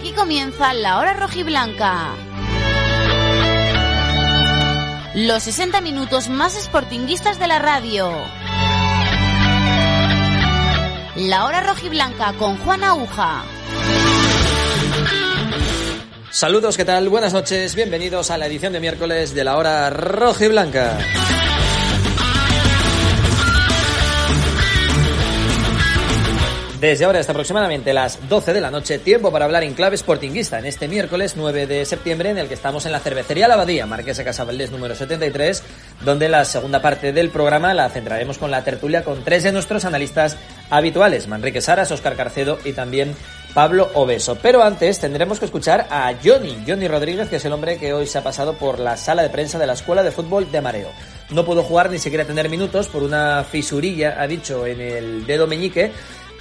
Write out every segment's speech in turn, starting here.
Aquí comienza la hora rojiblanca. Los 60 minutos más sportinguistas de la radio. La hora rojiblanca con Juan Aguja. Saludos, ¿qué tal? Buenas noches, bienvenidos a la edición de miércoles de la hora rojiblanca. Desde ahora hasta aproximadamente las 12 de la noche, tiempo para hablar en clave sportinguista en este miércoles 9 de septiembre en el que estamos en la cervecería La Abadía, Marquesa Casabaldés número 73, donde la segunda parte del programa la centraremos con la tertulia con tres de nuestros analistas habituales, Manrique Saras, Oscar Carcedo y también Pablo Obeso. Pero antes tendremos que escuchar a Johnny, Johnny Rodríguez, que es el hombre que hoy se ha pasado por la sala de prensa de la Escuela de Fútbol de Mareo. No pudo jugar ni siquiera tener minutos por una fisurilla, ha dicho, en el dedo meñique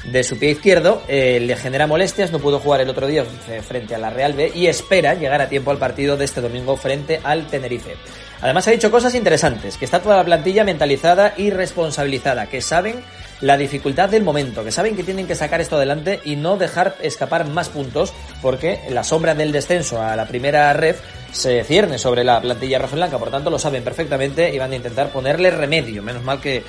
de su pie izquierdo, eh, le genera molestias, no pudo jugar el otro día frente a la Real B y espera llegar a tiempo al partido de este domingo frente al Tenerife. Además ha dicho cosas interesantes, que está toda la plantilla mentalizada y responsabilizada, que saben la dificultad del momento, que saben que tienen que sacar esto adelante y no dejar escapar más puntos, porque la sombra del descenso a la primera ref se cierne sobre la plantilla roja blanca, por tanto lo saben perfectamente y van a intentar ponerle remedio. Menos mal que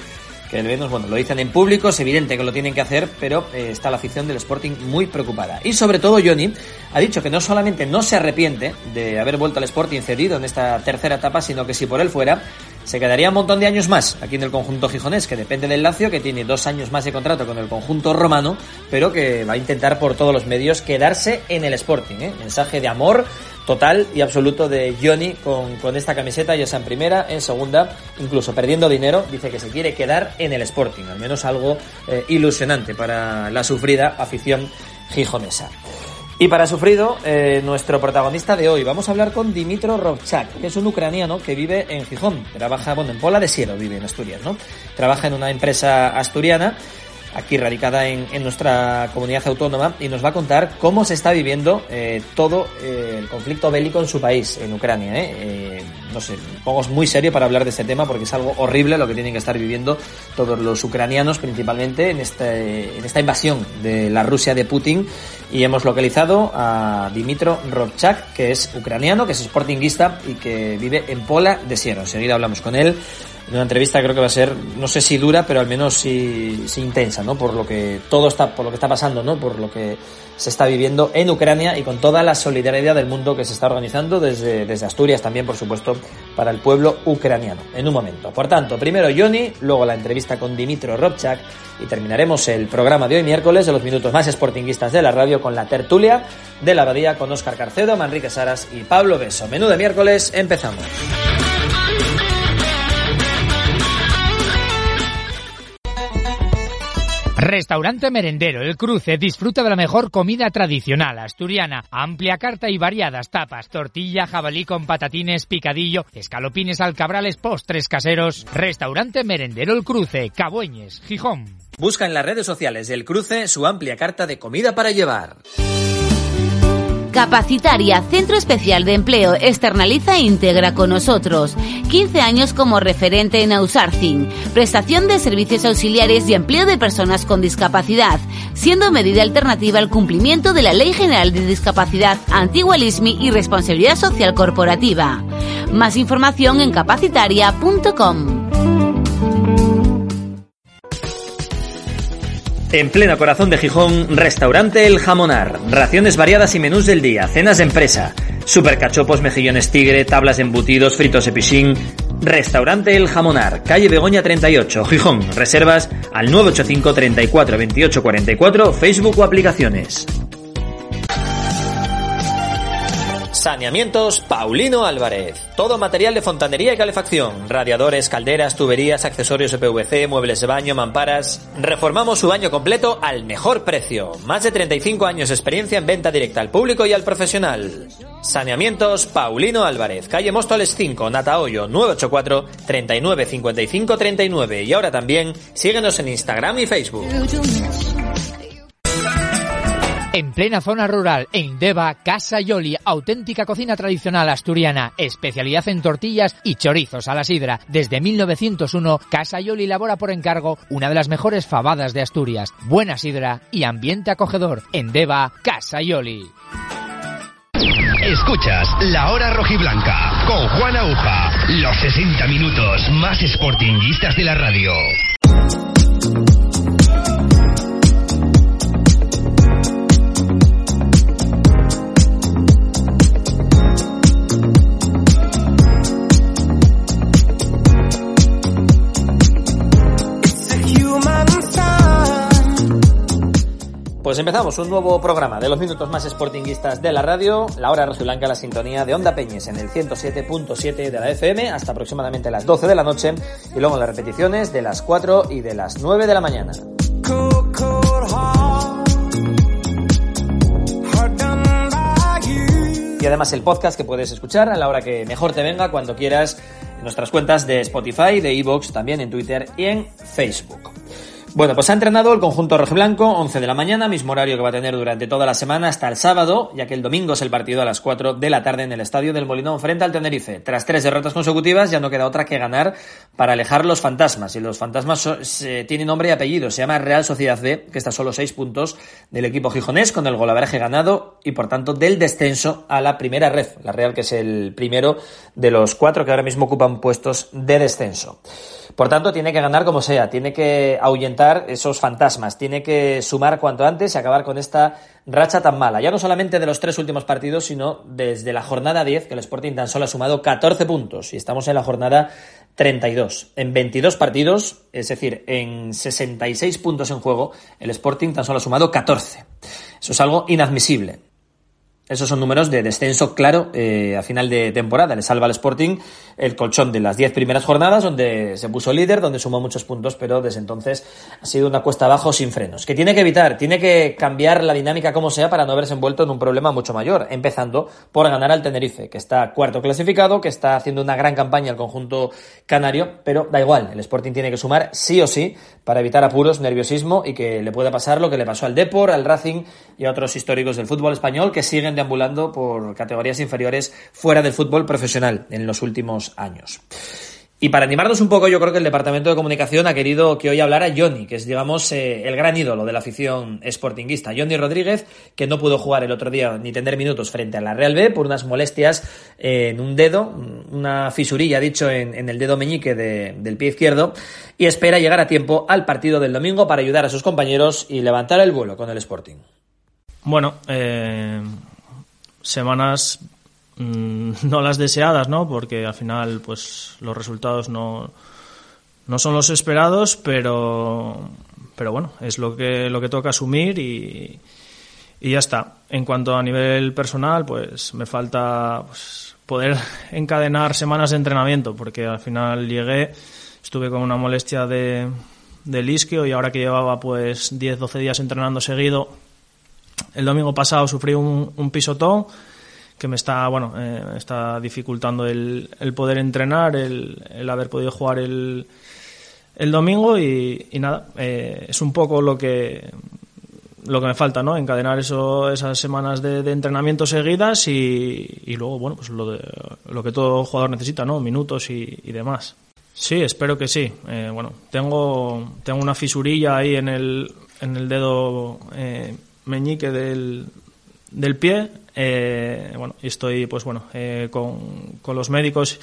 que menos, bueno, lo dicen en público, es evidente que lo tienen que hacer, pero eh, está la afición del Sporting muy preocupada. Y sobre todo Johnny ha dicho que no solamente no se arrepiente de haber vuelto al Sporting cedido en esta tercera etapa, sino que si por él fuera, se quedaría un montón de años más aquí en el conjunto gijonés, que depende del Lazio, que tiene dos años más de contrato con el conjunto romano, pero que va a intentar por todos los medios quedarse en el Sporting. ¿eh? Mensaje de amor total y absoluto de Johnny con, con, esta camiseta, ya sea en primera, en segunda, incluso perdiendo dinero, dice que se quiere quedar en el Sporting, al menos algo eh, ilusionante para la sufrida afición gijonesa. Y para sufrido, eh, nuestro protagonista de hoy, vamos a hablar con Dimitro Rovchak, que es un ucraniano que vive en Gijón, trabaja, bueno, en Pola de Siero vive en Asturias, ¿no? Trabaja en una empresa asturiana aquí radicada en, en, nuestra comunidad autónoma, y nos va a contar cómo se está viviendo eh, todo eh, el conflicto bélico en su país, en Ucrania. ¿eh? eh no sé, pongo muy serio para hablar de este tema porque es algo horrible lo que tienen que estar viviendo todos los ucranianos, principalmente en, este, en esta invasión de la Rusia de Putin. Y hemos localizado a Dimitro Robchak, que es ucraniano, que es sportinguista y que vive en Pola de Siero. Enseguida hablamos con él una entrevista creo que va a ser, no sé si dura, pero al menos sí, sí, intensa, ¿no? Por lo que todo está, por lo que está pasando, ¿no? Por lo que se está viviendo en Ucrania y con toda la solidaridad del mundo que se está organizando desde, desde Asturias también, por supuesto, para el pueblo ucraniano. En un momento. Por tanto, primero Johnny, luego la entrevista con Dimitro Robchak y terminaremos el programa de hoy miércoles de los minutos más sportinguistas de la radio con la tertulia de la abadía con Óscar Carcedo, Manrique Saras y Pablo Beso. Menú de miércoles, empezamos. Restaurante Merendero El Cruce disfruta de la mejor comida tradicional asturiana, amplia carta y variadas tapas, tortilla, jabalí con patatines, picadillo, escalopines alcabrales, postres caseros. Restaurante Merendero El Cruce, Cabueñes, Gijón. Busca en las redes sociales del Cruce su amplia carta de comida para llevar. Capacitaria, Centro Especial de Empleo, externaliza e integra con nosotros. 15 años como referente en outsourcing, prestación de servicios auxiliares y empleo de personas con discapacidad, siendo medida alternativa al cumplimiento de la Ley General de Discapacidad, Antigua LISMI y Responsabilidad Social Corporativa. Más información en capacitaria.com. En pleno corazón de Gijón, restaurante El Jamonar. Raciones variadas y menús del día, cenas de empresa, supercachopos, mejillones tigre, tablas de embutidos, fritos de pichín. Restaurante El Jamonar, calle Begoña 38, Gijón. Reservas al 985 34 28 44, Facebook o aplicaciones. Saneamientos Paulino Álvarez. Todo material de fontanería y calefacción. Radiadores, calderas, tuberías, accesorios de PVC, muebles de baño, mamparas. Reformamos su baño completo al mejor precio. Más de 35 años de experiencia en venta directa al público y al profesional. Saneamientos Paulino Álvarez. Calle Móstoles 5, Natahoyo 984 39 55 39. Y ahora también síguenos en Instagram y Facebook. En plena zona rural, en Deva, Casa Yoli, auténtica cocina tradicional asturiana, especialidad en tortillas y chorizos a la sidra. Desde 1901, Casa Yoli elabora por encargo una de las mejores fabadas de Asturias. Buena sidra y ambiente acogedor. En Deva, Casa Yoli. Escuchas La Hora Rojiblanca con Juan Aguja. Los 60 minutos más sportinguistas de la radio. Empezamos un nuevo programa de los minutos más sportinguistas de la radio, la hora blanca la sintonía de Onda Peñes en el 107.7 de la FM hasta aproximadamente las 12 de la noche y luego las repeticiones de las 4 y de las 9 de la mañana. Y además el podcast que puedes escuchar a la hora que mejor te venga cuando quieras en nuestras cuentas de Spotify, de Evox, también en Twitter y en Facebook. Bueno, pues ha entrenado el conjunto rojiblanco, 11 de la mañana, mismo horario que va a tener durante toda la semana hasta el sábado, ya que el domingo es el partido a las 4 de la tarde en el estadio del Molinón frente al Tenerife. Tras tres derrotas consecutivas ya no queda otra que ganar para alejar los fantasmas. Y los fantasmas tienen nombre y apellido. Se llama Real Sociedad B, que está a solo 6 puntos del equipo gijonés con el golaveraje ganado y por tanto del descenso a la primera red. La Real que es el primero de los cuatro que ahora mismo ocupan puestos de descenso. Por tanto, tiene que ganar como sea, tiene que ahuyentar esos fantasmas, tiene que sumar cuanto antes y acabar con esta racha tan mala. Ya no solamente de los tres últimos partidos, sino desde la jornada 10, que el Sporting tan solo ha sumado 14 puntos y estamos en la jornada 32. En 22 partidos, es decir, en 66 puntos en juego, el Sporting tan solo ha sumado 14. Eso es algo inadmisible. Esos son números de descenso claro eh, a final de temporada. Le salva al Sporting el colchón de las 10 primeras jornadas, donde se puso líder, donde sumó muchos puntos, pero desde entonces ha sido una cuesta abajo sin frenos. Que tiene que evitar, tiene que cambiar la dinámica como sea para no haberse envuelto en un problema mucho mayor, empezando por ganar al Tenerife, que está cuarto clasificado, que está haciendo una gran campaña al conjunto canario, pero da igual, el Sporting tiene que sumar sí o sí para evitar apuros, nerviosismo y que le pueda pasar lo que le pasó al Depor, al Racing y a otros históricos del fútbol español que siguen deambulando por categorías inferiores fuera del fútbol profesional en los últimos años. Y para animarnos un poco, yo creo que el Departamento de Comunicación ha querido que hoy hablara Johnny, que es, digamos, eh, el gran ídolo de la afición sportinguista. Johnny Rodríguez, que no pudo jugar el otro día ni tener minutos frente a la Real B por unas molestias en un dedo, una fisurilla, dicho, en, el dedo meñique del pie izquierdo, y espera llegar a tiempo al partido del domingo para ayudar a sus compañeros y levantar el vuelo con el Sporting. Bueno, eh, semanas mm, no las deseadas, ¿no? Porque al final, pues los resultados no, no son los esperados, pero, pero bueno, es lo que, lo que toca asumir y, y ya está. En cuanto a nivel personal, pues me falta pues, poder encadenar semanas de entrenamiento, porque al final llegué, estuve con una molestia de, del isquio y ahora que llevaba pues 10-12 días entrenando seguido, el domingo pasado sufrí un, pisotón que me está, bueno, eh, está dificultando el, el poder entrenar, el, el, haber podido jugar el, el domingo y, nada, eh, es un poco lo que lo que me falta, ¿no? Encadenar eso, esas semanas de, entrenamiento seguidas y, y, luego, bueno, pues lo, de, lo que todo jugador necesita, ¿no? Minutos y, demás. Sí, espero que sí. Eh, bueno, tengo, tengo una fisurilla ahí en el, en el dedo meñique del, del pie. Eh, bueno, y estoy, pues bueno, eh, con, con, los médicos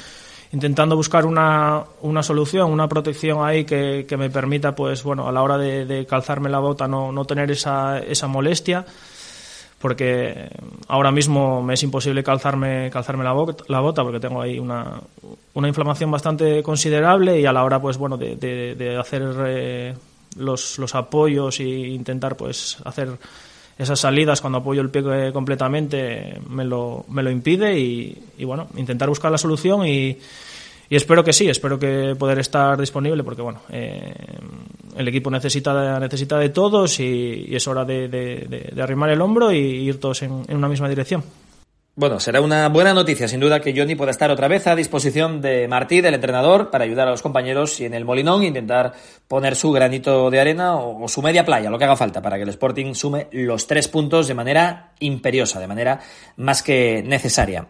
intentando buscar una, una solución, una protección ahí que, que, me permita, pues bueno, a la hora de, calzarme la bota no, no tener esa, esa molestia porque ahora mismo me es imposible calzarme, calzarme la, bota, la bota porque tengo ahí una, una inflamación bastante considerable y a la hora pues bueno de, de, hacer eh, los, los apoyos e intentar pues hacer esas salidas cuando apoyo el pie completamente me lo, me lo impide y, bueno, intentar buscar la solución y, y espero que sí, espero que poder estar disponible porque bueno, eh, el equipo necesita, necesita de todos y, es hora de, de, arrimar el hombro y ir todos en, una misma dirección. Bueno, será una buena noticia, sin duda, que Johnny pueda estar otra vez a disposición de Martí, del entrenador, para ayudar a los compañeros y en el Molinón intentar poner su granito de arena o, o, su media playa, lo que haga falta, para que el Sporting sume los tres puntos de manera imperiosa, de manera más que necesaria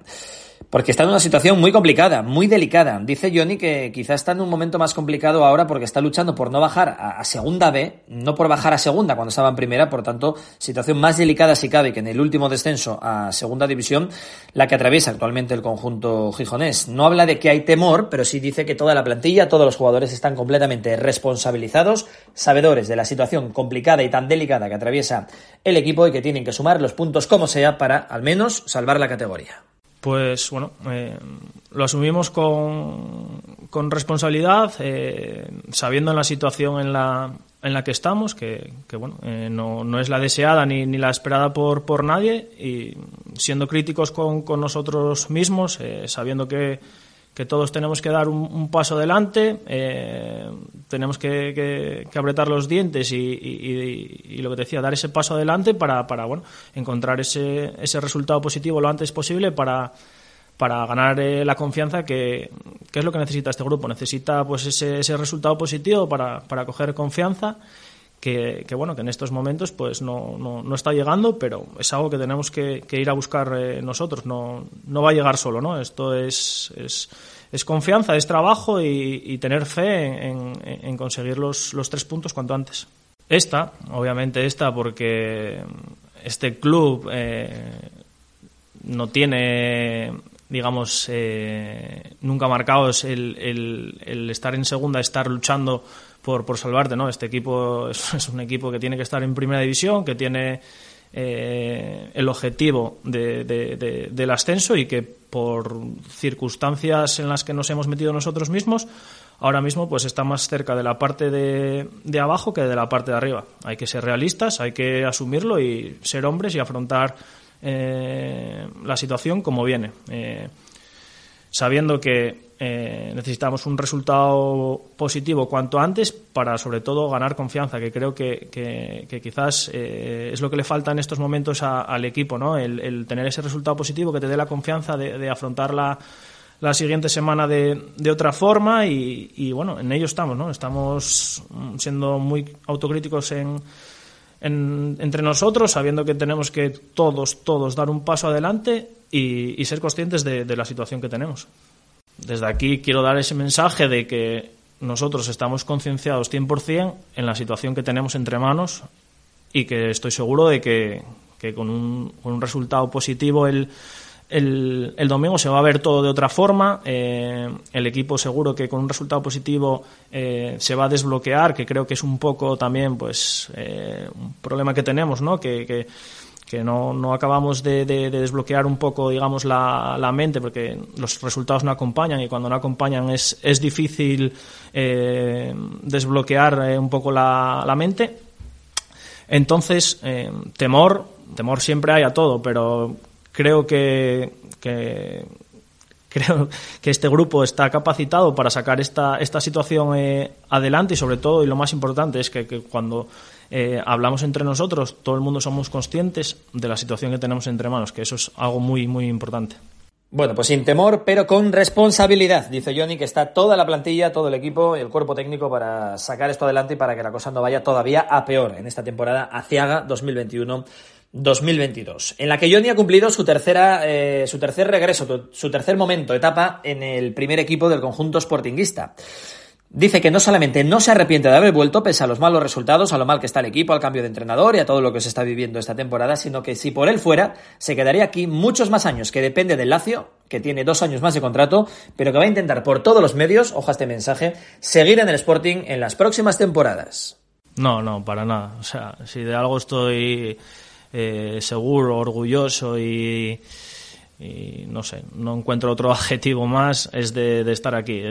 porque está en una situación muy complicada, muy delicada. Dice Johnny que quizá está en un momento más complicado ahora porque está luchando por no bajar a, segunda B, no por bajar a segunda cuando estaba en primera, por tanto, situación más delicada si cabe que en el último descenso a segunda división, la que atraviesa actualmente el conjunto gijonés. No habla de que hay temor, pero sí dice que toda la plantilla, todos los jugadores están completamente responsabilizados, sabedores de la situación complicada y tan delicada que atraviesa el equipo y que tienen que sumar los puntos como sea para al menos salvar la categoría pues bueno, eh, lo asumimos con, con responsabilidad, eh, sabiendo en la situación en la, en la que estamos, que, que bueno, eh, no, no, es la deseada ni, ni, la esperada por, por nadie, y siendo críticos con, con nosotros mismos, sabiendo que, que todos tenemos que dar un, paso adelante, eh, tenemos que, apretar los dientes y, lo que te decía, dar ese paso adelante para, para bueno, encontrar ese, ese resultado positivo lo antes posible para, para ganar eh, la confianza que, es lo que necesita este grupo. Necesita pues ese, ese resultado positivo para, para coger confianza que, bueno, que en estos momentos pues no, no, está llegando, pero es algo que tenemos que, ir a buscar eh, nosotros, no, no va a llegar solo, ¿no? Esto es, es, es confianza, es trabajo y, tener fe en, conseguir los, los, tres puntos cuanto antes. Esta, obviamente esta, porque este club eh, no tiene digamos, eh, nunca marcados el, el, el, estar en segunda, estar luchando por, por salvarte, ¿no? Este equipo es, un equipo que tiene que estar en primera división, que tiene eh, el objetivo de, del ascenso y que por circunstancias en las que nos hemos metido nosotros mismos, ahora mismo pues está más cerca de la parte de, de abajo que de la parte de arriba. Hay que ser realistas, hay que asumirlo y ser hombres y afrontar eh, la situación como viene. Eh, sabiendo que eh, necesitamos un resultado positivo cuanto antes para sobre todo ganar confianza, que creo que, que, quizás eh, es lo que le falta en estos momentos al equipo, ¿no? El, tener ese resultado positivo que te dé la confianza de, afrontar la, la, siguiente semana de, de otra forma y, y, bueno, en ello estamos, ¿no? Estamos siendo muy autocríticos en, entre nosotros, sabiendo que tenemos que todos, todos dar un paso adelante y, ser conscientes de, la situación que tenemos. Desde aquí quiero dar ese mensaje de que nosotros estamos concienciados 100% en la situación que tenemos entre manos y que estoy seguro de que, con, un, con, un, resultado positivo el, el, el, domingo se va a ver todo de otra forma. Eh, el equipo seguro que con un resultado positivo eh, se va a desbloquear, que creo que es un poco también pues eh, un problema que tenemos, ¿no? Que, que, que no, no, acabamos de, de, desbloquear un poco, digamos, la, la, mente, porque los resultados no acompañan y cuando no acompañan es, es difícil desbloquear un poco la, la mente. Entonces, temor, temor siempre hay a todo, pero creo que, creo que este grupo está capacitado para sacar esta, esta situación eh, adelante y sobre todo, y lo más importante es que, cuando eh, hablamos entre nosotros, todo el mundo somos conscientes de la situación que tenemos entre manos, que eso es algo muy, muy importante. Bueno, pues sin temor, pero con responsabilidad, dice Johnny, que está toda la plantilla, todo el equipo el cuerpo técnico para sacar esto adelante y para que la cosa no vaya todavía a peor en esta temporada Aciaga 2021 2022, en la que Johnny ha cumplido su tercera, eh, su tercer regreso, su tercer momento, etapa en el primer equipo del conjunto sportinguista. Dice que no solamente no se arrepiente de haber vuelto, pese a los malos resultados, a lo mal que está el equipo, al cambio de entrenador y a todo lo que se está viviendo esta temporada, sino que si por él fuera, se quedaría aquí muchos más años, que depende del Lacio, que tiene dos años más de contrato, pero que va a intentar por todos los medios, oja este mensaje, seguir en el Sporting en las próximas temporadas. No, no, para nada. O sea, si de algo estoy eh, seguro, orgulloso y, no sé, no encuentro otro adjetivo más es de, estar aquí.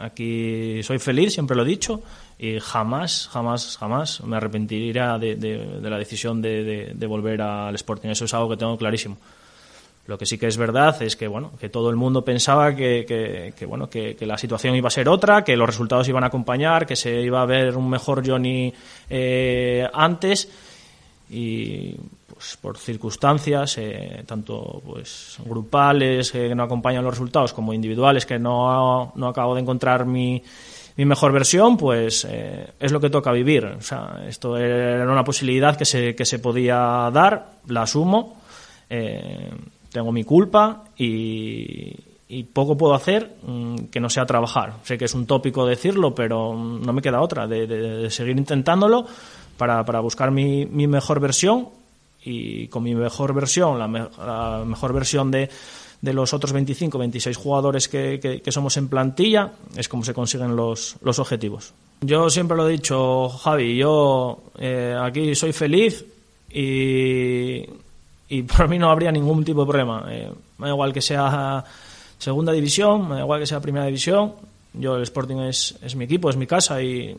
aquí soy feliz, siempre lo he dicho, y jamás, jamás, jamás me arrepentiría de, la decisión de, volver al Sporting. Eso es algo que tengo clarísimo. Lo que sí que es verdad es que bueno, que todo el mundo pensaba que, bueno, que, la situación iba a ser otra, que los resultados iban a acompañar, que se iba a ver un mejor Johnny eh, antes y pues, por circunstancias, eh, tanto pues grupales que no acompañan los resultados como individuales que no, no acabo de encontrar mi, mi mejor versión, pues eh, es lo que toca vivir. O sea, esto era una posibilidad que se, que se podía dar, la asumo, eh, tengo mi culpa y, poco puedo hacer mm, que no sea trabajar. Sé que es un tópico decirlo, pero no me queda otra, de, seguir intentándolo para, para buscar mi, mi mejor versión y con mi mejor versión, la, mejor versión de, de, los otros 25, 26 jugadores que, que, somos en plantilla, es como se consiguen los, los, objetivos. Yo siempre lo he dicho, Javi, yo eh, aquí soy feliz y, y para mí no habría ningún tipo de problema. Eh, me da igual que sea segunda división, me da igual que sea primera división. Yo el Sporting es, es mi equipo, es mi casa y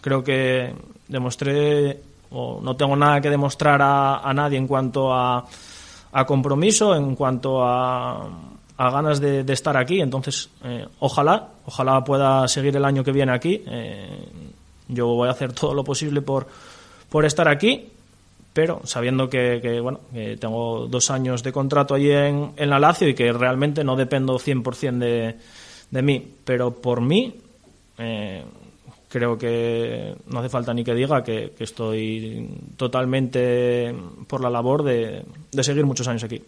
creo que demostré no tengo nada que demostrar a, nadie en cuanto a, compromiso, en cuanto a, ganas de, estar aquí. Entonces, eh, ojalá, ojalá pueda seguir el año que viene aquí. Eh, yo voy a hacer todo lo posible por, por estar aquí, pero sabiendo que, bueno, tengo dos años de contrato allí en, en la Lazio y que realmente no dependo 100% de, de mí. Pero por mí, eh, creo que no hace falta ni que diga que, estoy totalmente por la labor de seguir muchos años aquí.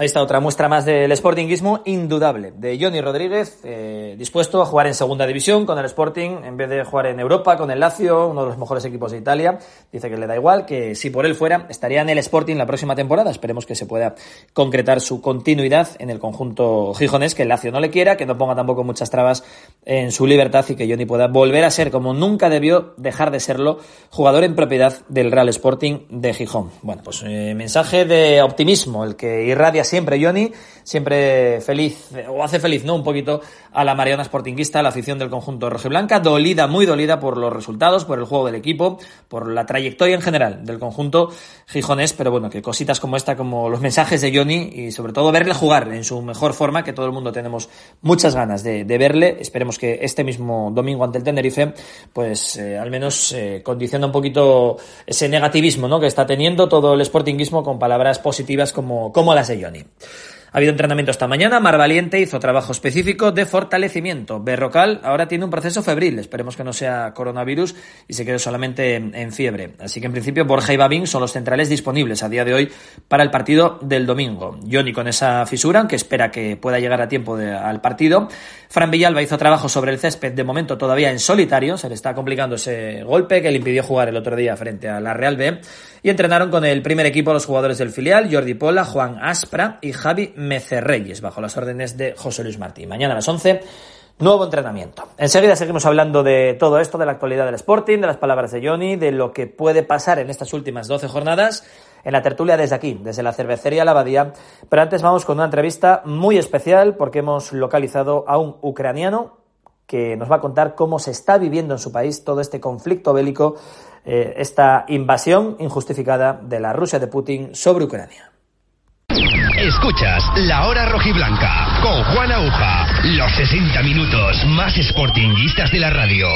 Ahí está otra muestra más del Sportingismo indudable de Johnny Rodríguez, eh, dispuesto a jugar en segunda división con el Sporting en vez de jugar en Europa con el Lazio, uno de los mejores equipos de Italia. Dice que le da igual, que si por él fuera estaría en el Sporting la próxima temporada. Esperemos que se pueda concretar su continuidad en el conjunto gijonés, que el Lazio no le quiera, que no ponga tampoco muchas trabas en su libertad y que Johnny pueda volver a ser, como nunca debió dejar de serlo, jugador en propiedad del Real Sporting de Gijón. Bueno, pues eh, mensaje de optimismo, el que irradia siempre Johnny, siempre feliz, o hace feliz, ¿no? Un poquito a la Mariana Sportinguista, a la afición del conjunto rojiblanca, dolida, muy dolida por los resultados, por el juego del equipo, por la trayectoria en general del conjunto gijonés, pero bueno, que cositas como esta, como los mensajes de Johnny y sobre todo verle jugar en su mejor forma, que todo el mundo tenemos muchas ganas de, verle. Esperemos que este mismo domingo ante el Tenerife, pues eh, al menos eh, condiciona un poquito ese negativismo, ¿no? Que está teniendo todo el sportinguismo con palabras positivas como, como las de Johnny. Ha habido entrenamiento esta mañana, Mar Valiente hizo trabajo específico de fortalecimiento. Berrocal ahora tiene un proceso febril, esperemos que no sea coronavirus y se quede solamente en, fiebre. Así que en principio Borja y Babín son los centrales disponibles a día de hoy para el partido del domingo. Johnny con esa fisura, aunque espera que pueda llegar a tiempo al partido. Fran Villalba hizo trabajo sobre el césped de momento todavía en solitario, se le está complicando ese golpe que le impidió jugar el otro día frente a la Real B. Y entrenaron con el primer equipo los jugadores del filial, Jordi Pola, Juan Aspra y Javi Mecerreyes, bajo las órdenes de José Luis Martí. Mañana a las 11, nuevo entrenamiento. Enseguida seguimos hablando de todo esto, de la actualidad del Sporting, de las palabras de Johnny, de lo que puede pasar en estas últimas 12 jornadas en la tertulia desde aquí, desde la cervecería La Abadía. Pero antes vamos con una entrevista muy especial porque hemos localizado a un ucraniano que nos va a contar cómo se está viviendo en su país todo este conflicto bélico, eh, esta invasión injustificada de la Rusia de Putin sobre Ucrania. Escuchas La Hora Rojiblanca con Juan Aguja. Los 60 minutos más sportinguistas de la radio.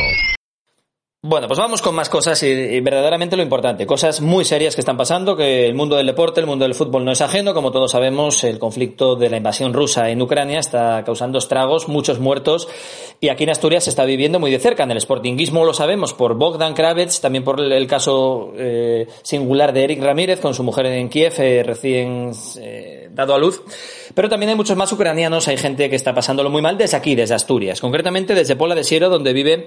Bueno, pues vamos con más cosas y, verdaderamente lo importante, cosas muy serias que están pasando, que el mundo del deporte, el mundo del fútbol no es ajeno, como todos sabemos, el conflicto de la invasión rusa en Ucrania está causando estragos, muchos muertos, y aquí en Asturias se está viviendo muy de cerca, en el sportinguismo lo sabemos por Bogdan Kravets, también por el caso eh, singular de Eric Ramírez con su mujer en Kiev eh, recién eh, dado a luz, pero también hay muchos más ucranianos, hay gente que está pasándolo muy mal desde aquí, desde Asturias, concretamente desde Pola de Siero, donde vive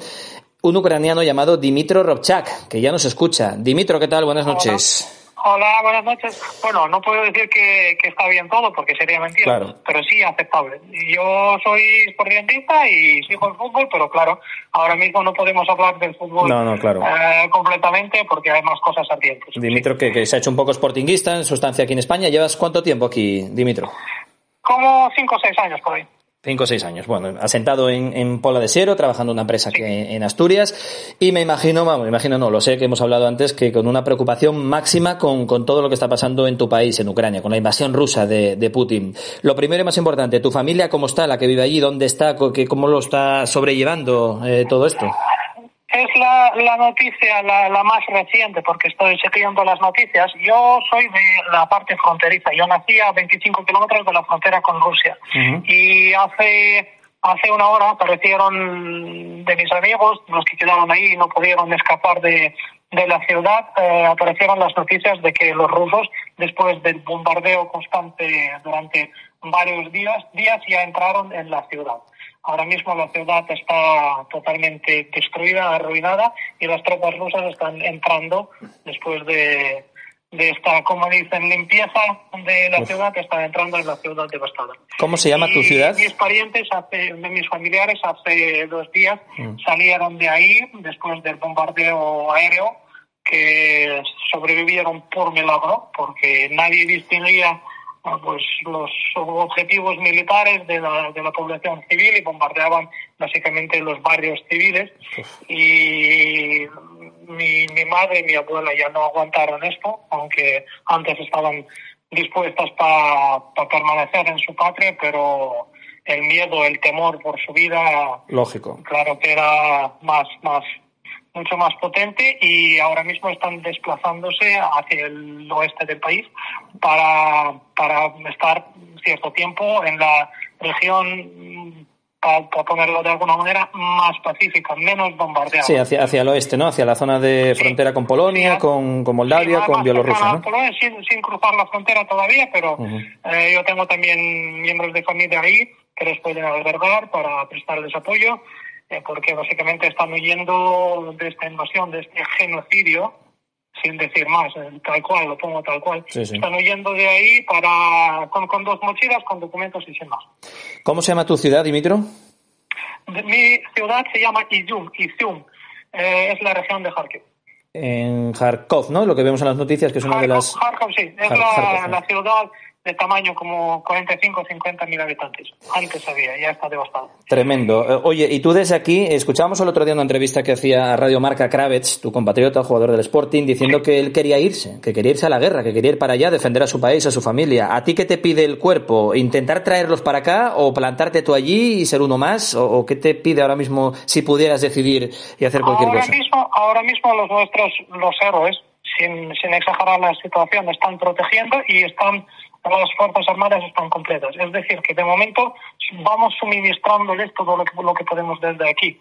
un ucraniano llamado Dimitro Robchak, que ya nos escucha. Dimitro, ¿qué tal? Buenas noches. Hola, buenas noches. Bueno, no puedo decir que, que está bien todo porque sería mentira, Claro. pero sí aceptable. Yo soy sportista y sigo el fútbol, pero claro, ahora mismo no podemos hablar del fútbol No, no, claro. eh, completamente porque hay más cosas ardientes. Dimitro, que, que se ha hecho un poco sportinguista en su estancia aquí en España. ¿Llevas cuánto tiempo aquí, Dimitro? Como cinco o seis años por ahí. Cinco o seis años. Bueno, asentado en, Pola de Siero, trabajando en una empresa que en Asturias. Y me imagino, vamos, me imagino no, lo sé que hemos hablado antes, que con una preocupación máxima con, todo lo que está pasando en tu país, en Ucrania, con la invasión rusa de, Putin. Lo primero y más importante, ¿tu familia cómo está? ¿La que vive allí? ¿Dónde está? ¿Cómo lo está sobrellevando eh, todo esto? Es la, la noticia la, la más reciente porque estoy siguiendo las noticias. Yo soy de la parte fronteriza. Yo nací a 25 kilómetros de la frontera con Rusia. Y hace hace una hora aparecieron de mis amigos, los que quedaron ahí y no pudieron escapar de, de la ciudad, eh, aparecieron las noticias de que los rusos, después del bombardeo constante durante varios días, días ya entraron en la ciudad. Ahora mismo la ciudad está totalmente destruida, arruinada, y las tropas rusas están entrando después de, de esta, como dicen, limpieza de la ciudad, están entrando en la ciudad devastada. ¿Cómo se llama tu Y ciudad? Mis parientes, hace, de mis familiares, hace dos días Mm. salieron de ahí después del bombardeo aéreo, que sobrevivieron por milagro, porque nadie distinguía pues los objetivos militares de la, de la población civil y bombardeaban básicamente los barrios civiles y mi, mi madre y mi abuela ya no aguantaron esto, aunque antes estaban dispuestas para permanecer en su patria, pero el miedo, el temor por su vida, Lógico. claro que era más, más, mucho más potente y ahora mismo están desplazándose hacia el oeste del país para, para estar cierto tiempo en la región, para, ponerlo de alguna manera, más pacífica, menos bombardeada. Sí, hacia, hacia el oeste, ¿no? Hacia la zona de frontera con Polonia, con, con Moldavia, Sí, con Bielorrusia, ¿no? Polonia, sin, sin cruzar la frontera todavía, pero eh, yo tengo también miembros de familia ahí que les pueden albergar para prestarles apoyo, porque básicamente están huyendo de esta invasión, de este genocidio, sin decir más, eh, tal cual, lo pongo tal cual. Sí, sí. Están huyendo de ahí para con, con dos mochilas, con documentos y sin más. ¿Cómo se llama tu ciudad, Dimitro? Mi ciudad se llama Izum, Izum, eh, es la región de Kharkiv. En Kharkov, ¿no? Lo que vemos en las noticias, que es una de las... Kharkov, sí, es Har- la, Kharkov, ¿no? la ciudad de tamaño como 45 o 50 mil habitantes. Antes había, ya está devastado. Tremendo. Eh, Oye, y tú desde aquí, escuchábamos el otro día una entrevista que hacía a Radio Marca Kravets, tu compatriota, jugador del Sporting, diciendo que él quería irse, que quería irse a la guerra, que quería ir para allá, defender a su país, a su familia. ¿A ti qué te pide el cuerpo? ¿Intentar traerlos para acá o plantarte tú allí y ser uno más? ¿O, o qué te pide ahora mismo si pudieras decidir y hacer cualquier ahora cosa? mismo, ahora mismo los nuestros, los héroes, sin, sin exagerar la situación, están protegiendo y están las Fuerzas Armadas están completas. Es decir, que de momento vamos suministrándoles todo lo que, lo que podemos desde aquí.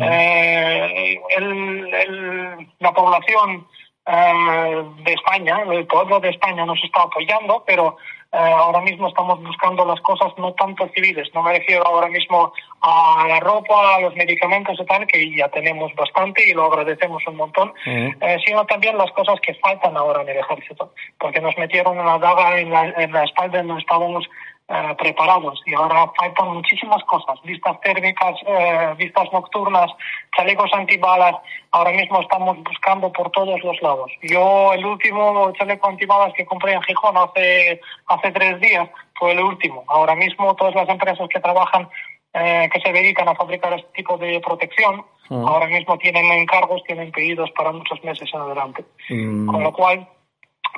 Eh, el- el- la población eh, de España, el pueblo de España nos está apoyando, pero ahora mismo estamos buscando las cosas no tanto civiles. No me refiero ahora mismo a la ropa, a los medicamentos y tal, que ya tenemos bastante y lo agradecemos un montón, eh, sino también las cosas que faltan ahora en el ejército, porque nos metieron una daga en la, en la espalda y no estábamos eh, preparados y ahora faltan muchísimas cosas, vistas térmicas, eh, vistas nocturnas, chalecos antibalas, ahora mismo estamos buscando por todos los lados. Yo el último chaleco antibalas que compré en Gijón hace, hace tres días fue el último. Ahora mismo todas las empresas que trabajan eh, que se dedican a fabricar este tipo de protección, ahora mismo tienen encargos, tienen pedidos para muchos meses en adelante. Mm, Con lo cual,